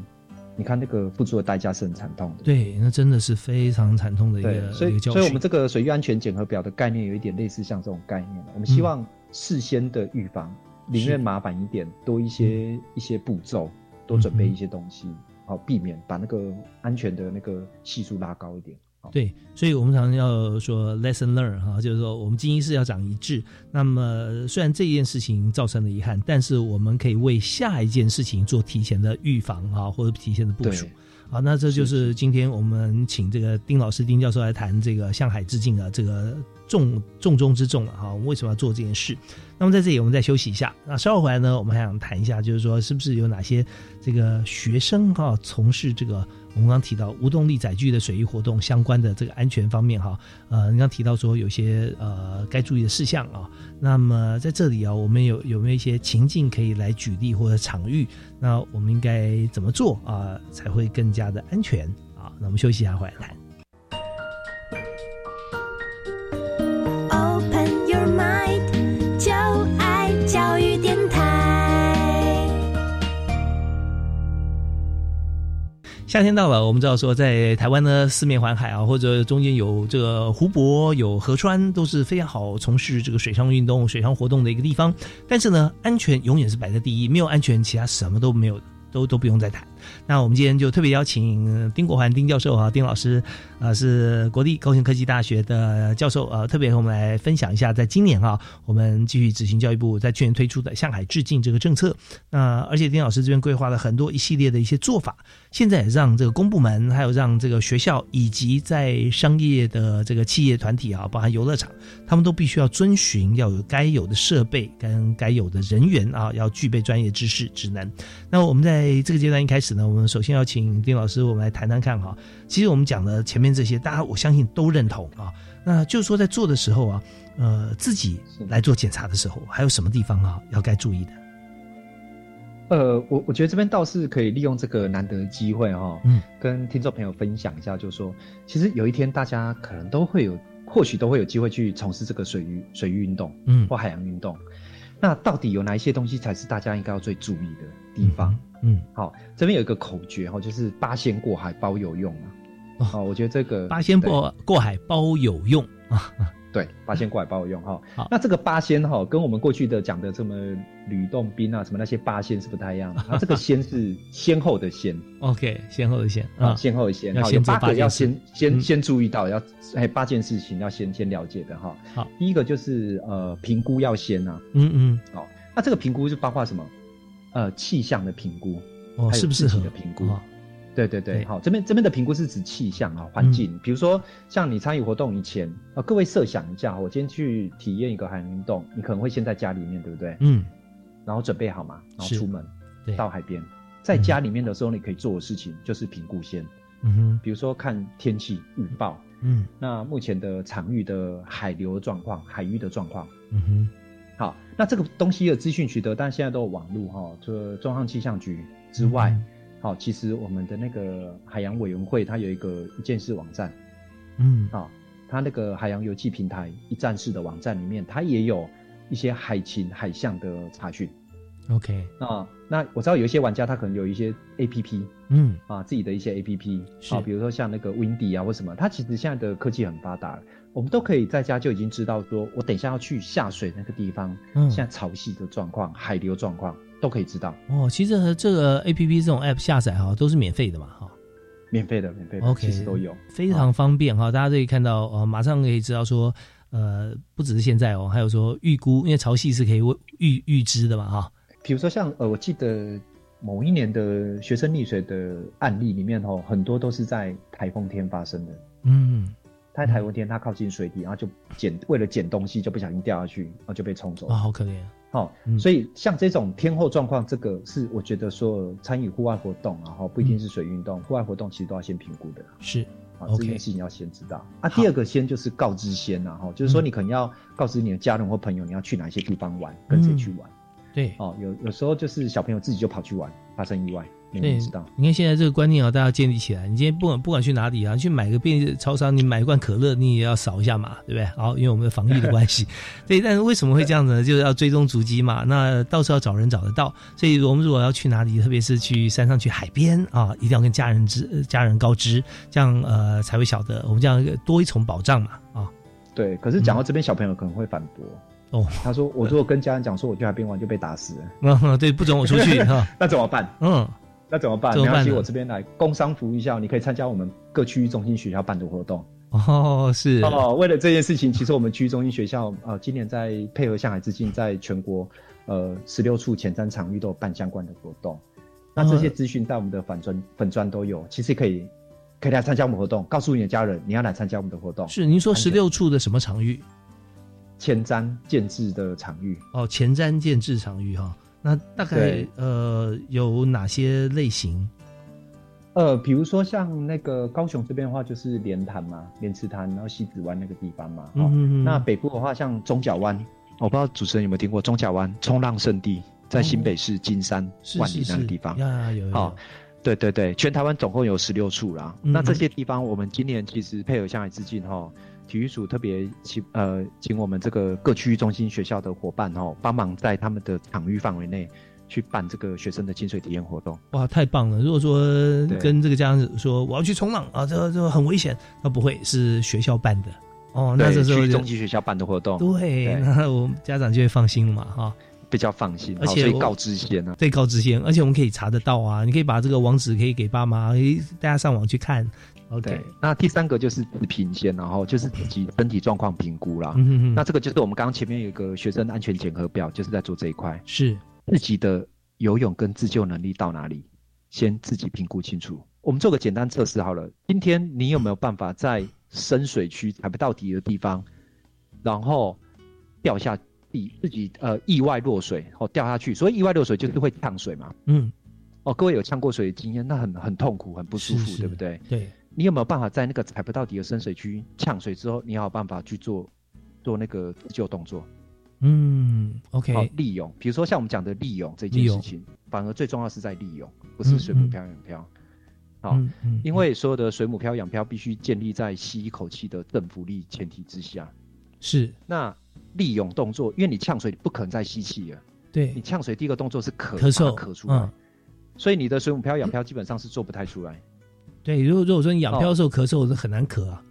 Speaker 2: 你看那个付出的代价是很惨痛的。
Speaker 1: 对，那真的是非常惨痛的一
Speaker 2: 对，
Speaker 1: 个
Speaker 2: 所以。所以我们这个水域安全检核表的概念有一点类似像这种概念我们希望事先的预防，宁愿麻烦一点，多一些一些步骤，多准备一些东西，好避免把那个安全的那个系数拉高一点。好
Speaker 1: 对，所以我们常常要说 lesson learn 哈，就是说我们精英是要长一智。那么虽然这件事情造成了遗憾，但是我们可以为下一件事情做提前的预防哈，或者提前的部署。好，那这就是今天我们请这个丁老师、丁教授来谈这个向海致敬的这个重重中之重了哈。我们为什么要做这件事？那么在这里我们再休息一下。那稍后回来呢，我们还想谈一下，就是说是不是有哪些这个学生哈从事这个我们刚刚提到无动力载具的水域活动相关的这个安全方面哈，呃，你刚提到说有些呃该注意的事项啊。那么在这里啊，我们有有没有一些情境可以来举例或者场域？那我们应该怎么做啊，才会更加的安全啊？那我们休息一下，回来。夏天到了，我们知道说，在台湾呢，四面环海啊，或者中间有这个湖泊、有河川，都是非常好从事这个水上运动、水上活动的一个地方。但是呢，安全永远是摆在第一，没有安全，其他什么都没有，都都不用再谈。那我们今天就特别邀请丁国环丁教授啊，丁老师，呃，是国立高雄科技大学的教授，呃，特别和我们来分享一下，在今年啊，我们继续执行教育部在去年推出的向海致敬这个政策。那而且丁老师这边规划了很多一系列的一些做法，现在让这个公部门，还有让这个学校以及在商业的这个企业团体啊，包含游乐场，他们都必须要遵循要有该有的设备跟该有的人员啊，要具备专业知识职能。那我们在这个阶段一开始呢，我们首先要请丁老师，我们来谈谈看哈。其实我们讲的前面这些，大家我相信都认同啊。那就是说在做的时候啊，呃，自己来做检查的时候，还有什么地方啊要该注意的？
Speaker 2: 呃，我我觉得这边倒是可以利用这个难得的机会哈、
Speaker 1: 嗯，
Speaker 2: 跟听众朋友分享一下，就是说，其实有一天大家可能都会有，或许都会有机会去从事这个水域水域运动，
Speaker 1: 嗯
Speaker 2: 或海洋运动。那到底有哪一些东西才是大家应该要最注意的地方？
Speaker 1: 嗯，
Speaker 2: 好，这边有一个口诀哈，就是八仙过海包有用啊。哦，我觉得这个
Speaker 1: 八仙过过海包有用啊。
Speaker 2: 对，八仙过来帮我用哈。那这个八仙哈，跟我们过去的讲的什么吕洞宾啊，什么那些八仙是不太一样的。那这个仙是先后的仙。
Speaker 1: OK，先后的仙
Speaker 2: 啊，先后的仙。好，有八个要先先
Speaker 1: 嗯
Speaker 2: 先注意到，要哎八件事情要先先了解的哈。
Speaker 1: 好，
Speaker 2: 第一个就是呃评估要先呐。
Speaker 1: 嗯嗯，
Speaker 2: 好，那这个评估是包括什么？呃，气象的评估，
Speaker 1: 哦，
Speaker 2: 还有自己
Speaker 1: 适不适合
Speaker 2: 的评估？
Speaker 1: 哦
Speaker 2: 对对对，
Speaker 1: 对。
Speaker 2: 好，这边这边的评估是指气象啊，环境。比如说，像你参与活动以前，啊，各位设想一下，我今天去体验一个海洋运动，你可能会先在家里面，对不对？
Speaker 1: 嗯，
Speaker 2: 然后准备好嘛，然后出门
Speaker 1: 对。
Speaker 2: 到海边，在家里面的时候，你可以做的事情就是评估先，
Speaker 1: 嗯哼，
Speaker 2: 比如说看天气预报，
Speaker 1: 嗯。
Speaker 2: 那目前的场域的海流状况、海域的状况。
Speaker 1: 嗯哼，
Speaker 2: 好，那这个东西的资讯取得，但现在都有网络哈，除了中央气象局之外，
Speaker 1: 嗯
Speaker 2: 好，其实我们的那个海洋委员会它有一个一件事网站，
Speaker 1: 嗯。
Speaker 2: 啊，它那个海洋游记平台一站式的网站里面，它也有一些海情海象的查询。
Speaker 1: ，OK，
Speaker 2: 啊，那我知道有一些玩家他可能有一些 A P P，
Speaker 1: 嗯。
Speaker 2: 啊，自己的一些 A P P，
Speaker 1: 是
Speaker 2: 啊，比如说像那个 Windy 啊或什么，它其实现在的科技很发达，我们都可以在家就已经知道说，我等一下要去下水那个地方，
Speaker 1: 嗯。
Speaker 2: 现在潮汐的状况、海流状况都可以知道，
Speaker 1: 哦，其实和这个 A P P 这种 App 下载哈都是免费的嘛哈。
Speaker 2: 免费的，免费的
Speaker 1: OK，
Speaker 2: 其实都有，
Speaker 1: 非常方便哈，大家可以看到呃，马上可以知道说，呃，不只是现在哦，还有说预估，因为潮汐是可以预预知的嘛哈。
Speaker 2: 比如说像呃，我记得某一年的学生溺水的案例里面哦，很多都是在台风天发生的。
Speaker 1: 嗯，
Speaker 2: 他在台风天，他靠近水底，然后就捡，为了捡东西就不小心掉下去，然后就被冲走
Speaker 1: 啊，
Speaker 2: 哦。
Speaker 1: 好可怜。
Speaker 2: 好、
Speaker 1: 嗯
Speaker 2: 所以像这种天候状况，这个是我觉得说参与户外活动啊，哈，不一定是水运动，户外活动其实都要先评估的。
Speaker 1: 是
Speaker 2: 啊，这件事情要先知道。啊，第二个先就是告知先呐，哈，就是说
Speaker 1: 嗯
Speaker 2: 你可能要告知你的家人或朋友你要去哪些地方玩，跟谁去玩。
Speaker 1: 对，
Speaker 2: 哦，有有时候就是小朋友自己就跑去玩，发生意外。没人知道。
Speaker 1: 你看现在这个观念啊，大家建立起来。你今天不管不管去哪里啊，去买个便利超商，你买一罐可乐，你也要扫一下码，对不对？好，因为我们的防疫的关系。对，但是为什么会这样子呢？就是要追踪足迹嘛。那到时候要找人找得到，所以我们如果要去哪里，特别是去山上、去海边啊，一定要跟家人知家人告知，这样呃才会晓得。我们这样多一重保障嘛啊。
Speaker 2: 对，可是讲到这边，小朋友可能会反驳。
Speaker 1: 哦，
Speaker 2: 他说：“我如果跟家人讲说我去海边玩，就被打死了。”
Speaker 1: 嗯，对，不准我出去哈。
Speaker 2: 那怎么办？
Speaker 1: 嗯，
Speaker 2: 那怎么办？没关系，我这边来工商服务一下，你可以参加我们各区域中心学校办的活动。
Speaker 1: 哦，是
Speaker 2: 哦。为了这件事情，其实我们区域中心学校呃，今年在配合向海之境，在全国呃十六处前瞻场域都有办相关的活动。那这些资讯在我们的粉专粉专都有，其实可以可以来参加我们活动，告诉你的家人你要来参加我们的活动。
Speaker 1: 是，您说十六处的什么场域？
Speaker 2: 前瞻建制的场域
Speaker 1: 哦，前瞻建制场域哈，那大概呃有哪些类型？
Speaker 2: 呃，比如说像那个高雄这边的话，就是莲潭嘛，莲池潭，然后西子湾那个地方嘛。嗯嗯那北部的话，像中角湾，我不知道主持人有没有听过中角湾冲浪圣地，在新北市金山万里那个地方。
Speaker 1: 啊，有有。
Speaker 2: 对对对，全台湾总共有十六处啦。那这些地方，我们今年其实配合向海致敬哈。体育署特别请呃，请我们这个各区域中心学校的伙伴哦，帮忙在他们的场域范围内去办这个学生的清水体验活动。
Speaker 1: 哇，太棒了！如果说跟这个家长说我要去冲浪啊，这这很危险，那不会是学校办的哦。那这是
Speaker 2: 中级学校办的活动，
Speaker 1: 对，那我们家长就会放心了嘛，哈，
Speaker 2: 比较放心。而且告知先呢，
Speaker 1: 对，告知先，而且我们可以查得到啊，你可以把这个网址可以给爸妈，大家上网去看。
Speaker 2: OK，那第三个就是自评先，然后就是自己身体状况评估啦。嗯那这个就是我们刚刚前面有一个学生安全检核表，就是在做这一块。
Speaker 1: 是
Speaker 2: 自己的游泳跟自救能力到哪里，先自己评估清楚。我们做个简单测试好了。今天你有没有办法在深水区踩不到底的地方，然后掉下地，自己呃意外落水哦掉下去？所以意外落水就是会呛水嘛。嗯。哦，各位有呛过水的经验，那很很痛苦，很不舒服，对不对？
Speaker 1: 对。
Speaker 2: 你有没有办法在那个踩不到底的深水区呛水之后，你要有办法去做做那个自救动作？
Speaker 1: 嗯，OK。
Speaker 2: 好，利用，比如说像我们讲的利用这件事情，反而最重要是在利用，不是水母漂、氧漂。好，因为所有的水母漂、氧漂必须建立在吸一口气的正浮力前提之下。
Speaker 1: 是。
Speaker 2: 那利用动作，因为你呛水你不可能再吸气了。
Speaker 1: 对。
Speaker 2: 你呛水第一个动作是咳
Speaker 1: 咳嗽
Speaker 2: 咳出来，所以你的水母漂、氧漂基本上是做不太出来。
Speaker 1: 对，如果如果说你仰漂的时候咳嗽，是很难咳啊。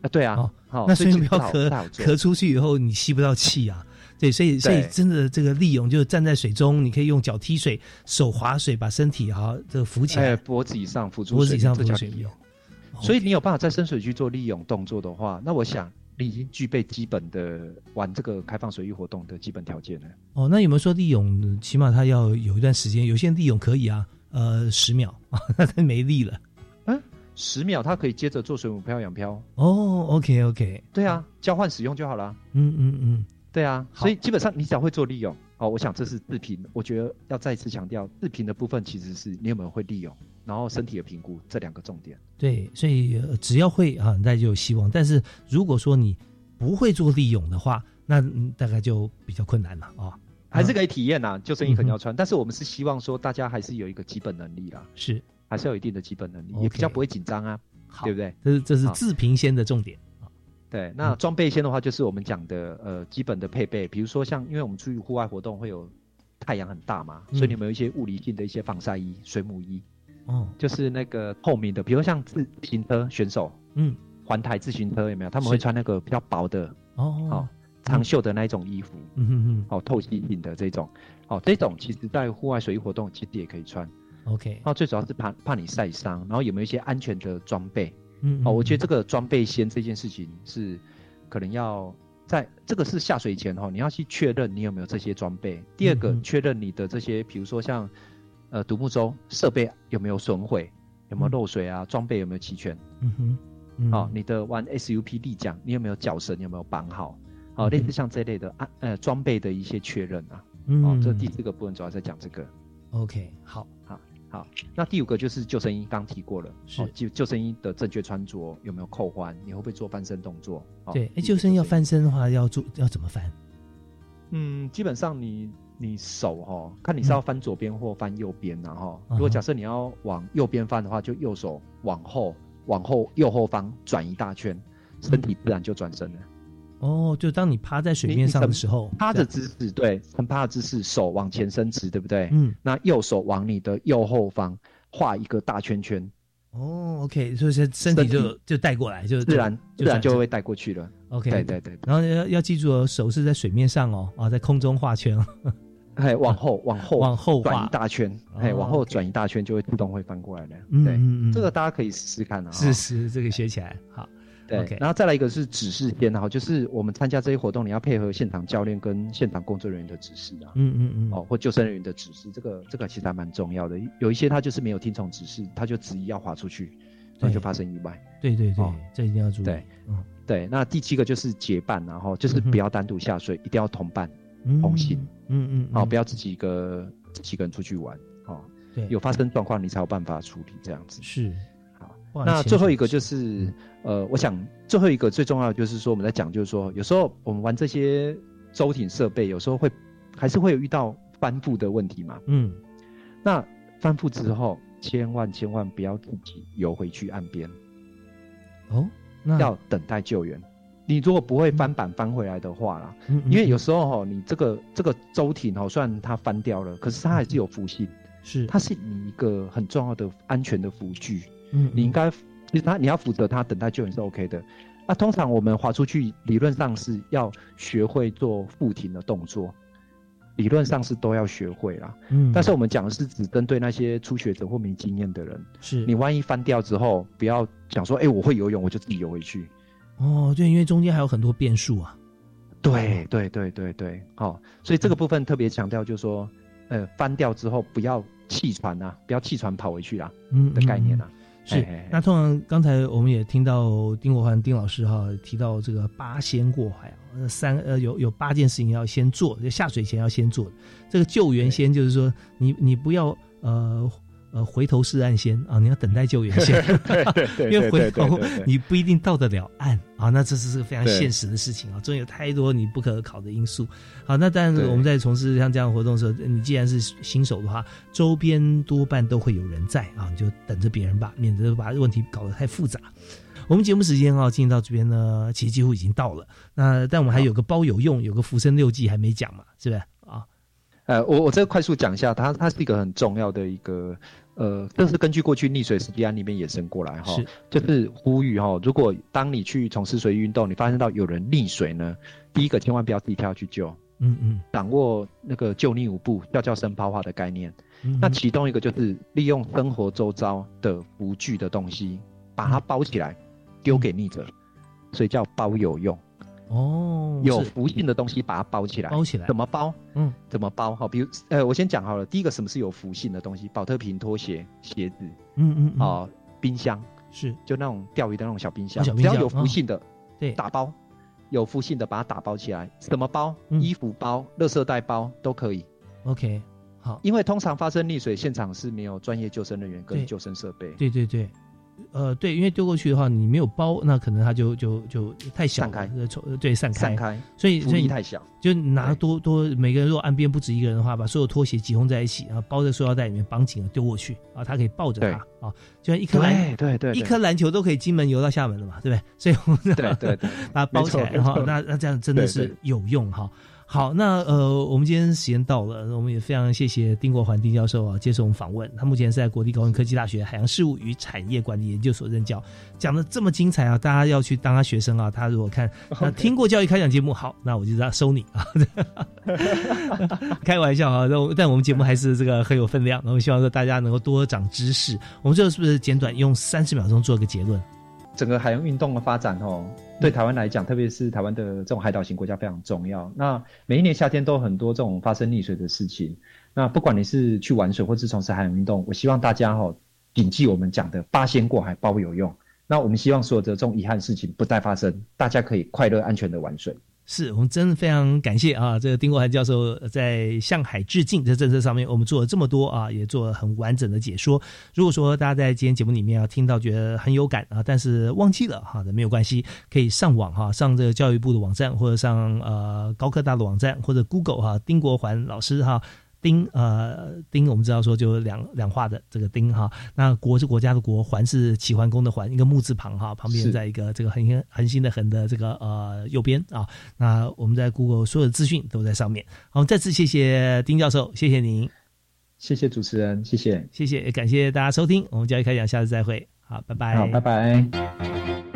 Speaker 2: 啊，对啊，好，
Speaker 1: 那所以不要咳，咳出去以后你吸不到气啊。对，所以所以真的这个利用就是站在水中，你可以用脚踢水，手划水，把身体哈这个浮起来，
Speaker 2: 脖子以上浮出
Speaker 1: 脖子以上浮
Speaker 2: 出
Speaker 1: 水利用。
Speaker 2: 所以你有办法在深水区做利用动作的话，那我想你已经具备基本的玩这个开放水域活动的基本条件了。
Speaker 1: 哦，那有没有说利用？起码它要有一段时间，有些人利用可以啊，呃，十秒啊，那没力了。
Speaker 2: 十秒，它可以接着做水母漂、仰漂。
Speaker 1: 哦，OK OK，
Speaker 2: 对啊，交换使用就好了。
Speaker 1: 嗯嗯嗯，
Speaker 2: 对啊，所以基本上你只要会做利用，哦，我想这是自评。我觉得要再次强调，自评的部分其实是你有没有会利用，然后身体的评估这两个重点。
Speaker 1: 对，所以只要会啊，那就有希望。但是如果说你不会做利用的话，那大概就比较困难了啊。
Speaker 2: 还是可以体验呐，救生衣肯定要穿，但是我们是希望说大家还是有一个基本能力啦。
Speaker 1: 是。
Speaker 2: 还是有一定的基本能力，也比较不会紧张啊，对不对？
Speaker 1: 这是这是自评先的重点。
Speaker 2: 对，那装备先的话，就是我们讲的呃基本的配备，比如说像因为我们出去户外活动会有太阳很大嘛，所以你们有一些物理性的一些防晒衣、水母衣，哦，就是那个透明的，比如像自行车选手，嗯，环台自行车有没有？他们会穿那个比较薄的哦，好长袖的那一种衣服，嗯嗯嗯，哦透气性的这种，哦，这种其实在户外水域活动其实也可以穿。
Speaker 1: OK，
Speaker 2: 那最主要是怕怕你晒伤，然后有没有一些安全的装备？嗯，哦，我觉得这个装备先这件事情是可能要在这个是下水前哈，你要去确认你有没有这些装备。第二个，确认你的这些，比如说像呃独木舟设备有没有损毁，有没有漏水啊？装备有没有齐全？嗯哼，好，你的玩 SUP 立桨，你有没有脚绳有没有绑好？好，类似像这类的安呃装备的一些确认啊。嗯，哦，这第四个部分主要在讲这个。
Speaker 1: OK，好。
Speaker 2: 好，那第五个就是救生衣，刚提过了。
Speaker 1: 是
Speaker 2: 救救生衣的正确穿着，有没有扣环？你会不会做翻身动作？
Speaker 1: 对，哎，救生衣要翻身的话，要做要怎么翻？
Speaker 2: 嗯，基本上你你手哈，看你是要翻左边或翻右边然后，
Speaker 1: 嗯
Speaker 2: 如果假设你要往右边翻的话，就右手往后往后右后方转一大圈，身体自然就转身了。
Speaker 1: 哦，就当你趴在水面上的时候，
Speaker 2: 趴的姿势，对，很趴的姿势，手往前伸直，对不对？
Speaker 1: 嗯，
Speaker 2: 那右手往你的右后方画一个大圈圈，
Speaker 1: 哦，OK，所以身身体。就就带过来，就
Speaker 2: 自然自然就会带过去了。
Speaker 1: OK，
Speaker 2: 对对对，
Speaker 1: 然后要要记住哦，手是在水面上哦，啊，在空中画圈哦。
Speaker 2: 哎，往后往后
Speaker 1: 往后
Speaker 2: 转
Speaker 1: 画
Speaker 2: 一大圈，
Speaker 1: 哦
Speaker 2: 哎，往后转一大圈就会自动会翻过来的。
Speaker 1: 嗯
Speaker 2: 对，
Speaker 1: 嗯嗯。
Speaker 2: 这个大家可以试试看啊。
Speaker 1: 是是，这个学起来。好。
Speaker 2: 对。然后再来一个是指示篇，然后就是我们参加这些活动，你要配合现场教练跟现场工作人员的指示啊。
Speaker 1: 嗯嗯嗯，
Speaker 2: 哦，或救生人员的指示，这个这个其实还蛮重要的。有一些他就是没有听从指示，他就执意要滑出去，那就发生意外。
Speaker 1: 对对对
Speaker 2: 哦，
Speaker 1: 这一定要注意。
Speaker 2: 对，
Speaker 1: 嗯。
Speaker 2: 对，那第七个就是结伴，然后就是不要单独下水，一定要同伴
Speaker 1: 嗯。
Speaker 2: 同行，
Speaker 1: 嗯嗯，
Speaker 2: 哦，
Speaker 1: 嗯
Speaker 2: 不要自己一个自己一个人出去玩，哦，
Speaker 1: 对。
Speaker 2: 有发生状况你才有办法处理这样子。
Speaker 1: 是
Speaker 2: 那最后一个就是，呃，我想最后一个最重要的就是说，我们在讲就是说，有时候我们玩这些舟艇设备，有时候会还是会有遇到翻覆的问题嘛。
Speaker 1: 嗯，
Speaker 2: 那翻覆之后，千万千万不要自己游回去岸边，
Speaker 1: 哦，那
Speaker 2: 要等待救援。你如果不会翻板翻回来的话啦，
Speaker 1: 嗯嗯
Speaker 2: 因为有
Speaker 1: 嗯
Speaker 2: 时候哈，你这个这个舟艇哈，虽然它翻掉了，可是它还是有浮性，
Speaker 1: 是
Speaker 2: 它是你一个很重要的安全的浮具。
Speaker 1: 嗯
Speaker 2: 你应该，其实他你要负责他，等待救援是 OK 的。那通常我们划出去，理论上是要学会做复停的动作，理论上是都要学会啦。
Speaker 1: 嗯，
Speaker 2: 但是我们讲的是只针对那些初学者或没经验的人。
Speaker 1: 是
Speaker 2: 你万一翻掉之后，不要讲说，哎、我会游泳，我就自己游回去。
Speaker 1: 哦，对，因为中间还有很多变数啊。
Speaker 2: 对对对对对，好、所以这个部分特别强调，就是说，呃，翻掉之后不要弃船啊，不要弃船跑回去啦
Speaker 1: 嗯
Speaker 2: 的概念啊。嘿嘿，
Speaker 1: 那通常刚才我们也听到丁国环丁老师哈提到这个八仙过海啊，呃三呃有有八件事情要先做，就下水前要先做的。这个救援先就是说你你不要呃呃回头是岸先啊，你要等待救援先，因为回头你不一定到得了岸啊，那这是个非常现实的事情啊，中间有太多你不可考的因素。好，那但是我们在从事像这样的活动的时候，你既然是新手的话，周边多半都会有人在啊，你就等着别人吧，免得把问题搞得太复杂。我们节目时间啊，进行到这边呢，其实几乎已经到了。那但我们还有个包有用，有个浮生六记还没讲嘛，是不是啊？
Speaker 2: 呃，我我这个快速讲一下，它它是一个很重要的一个，呃，这是根据过去溺水实际案里面衍生过来哈，就是呼吁哈，如果当你去从事水域运动，你发现到有人溺水呢，第一个千万不要自己跳下去救，
Speaker 1: 嗯嗯
Speaker 2: 掌握那个救溺五步、叫叫声抛化的概念。
Speaker 1: 嗯，
Speaker 2: 那其中一个就是利用生活周遭的无具的东西，把它包起来，丢给溺者，所以叫包有用。
Speaker 1: 哦，
Speaker 2: 有浮性的东西把它包起来，
Speaker 1: 包起来。
Speaker 2: 怎么包？
Speaker 1: 嗯，
Speaker 2: 怎么包？好，比如呃，我先讲好了，第一个什么是有浮性的东西？保特瓶、拖鞋、鞋子，
Speaker 1: 嗯嗯嗯。
Speaker 2: 哦，冰箱，
Speaker 1: 是。
Speaker 2: 就那种钓鱼的那种小冰箱，
Speaker 1: 哦小冰箱
Speaker 2: 只要有浮性的，
Speaker 1: 对。
Speaker 2: 打包，有浮性的把它打包起来，怎么包？
Speaker 1: 嗯。
Speaker 2: 衣服包、垃圾袋包都可以。
Speaker 1: OK 好，
Speaker 2: 因为通常发生溺水现场是没有专业救生人员跟救生设备，
Speaker 1: 对对对，呃，对，因为丢过去的话，你没有包，那可能它就就就太小了，
Speaker 2: 散开
Speaker 1: 对，散开，
Speaker 2: 散开，
Speaker 1: 所以所以
Speaker 2: 力太小。
Speaker 1: 就拿多多每个人如果岸边不止一个人的话，把所有拖鞋集中在一起，然后包在塑料袋里面绑紧了丢过去啊，他可以抱着它啊，就像一颗篮
Speaker 2: 对对对，
Speaker 1: 一颗篮球都可以金门游到厦门了嘛，对不对？所以我们
Speaker 2: 对对对，
Speaker 1: 把它包起来，
Speaker 2: 没错没错
Speaker 1: 然后那那这样真的是有用哈。好，那呃，我们今天时间到了，我们也非常谢谢丁国环丁教授啊接受我们访问。他目前是在国立高雄科技大学海洋事务与产业管理研究所任教，讲的这么精彩啊，大家要去当他学生啊。他如果看那听过教育开讲节目，好，那我就要收你啊。开玩笑啊，但我但我们节目还是这个很有分量，我们希望说大家能够多长知识。我们最后是不是简短用三十秒钟做一个结论？
Speaker 2: 整个海洋运动的发展哦，对台湾来讲，特别是台湾的这种海岛型国家非常重要。那每一年夏天都有很多这种发生溺水的事情。那不管你是去玩水或是从事海洋运动，我希望大家哦谨记我们讲的八仙过海包有用。那我们希望所有的这种遗憾事情不再发生，大家可以快乐安全的玩水。
Speaker 1: 是我们真的非常感谢啊，这个丁国涵教授在向海致敬这政策上面，我们做了这么多啊，也做了很完整的解说。如果说大家在今天节目里面啊听到觉得很有感啊，但是忘记了哈，那没有关系，可以上网哈，上这个教育部的网站，或者上呃高科大的网站，或者 Google 哈，丁国环老师哈。丁呃丁，我们知道说就两两画的这个丁哈，那国是国家的国，环是齐桓公的环，一个木字旁哈，旁边在一个这个横横心的恒的这个呃右边啊。那我们在 Google 所有的资讯都在上面。好，再次谢谢丁教授，谢谢您，
Speaker 2: 谢谢主持人，谢谢
Speaker 1: 谢谢，也感谢大家收听，我们教育开讲，下次再会，好，拜拜，
Speaker 2: 好，拜拜。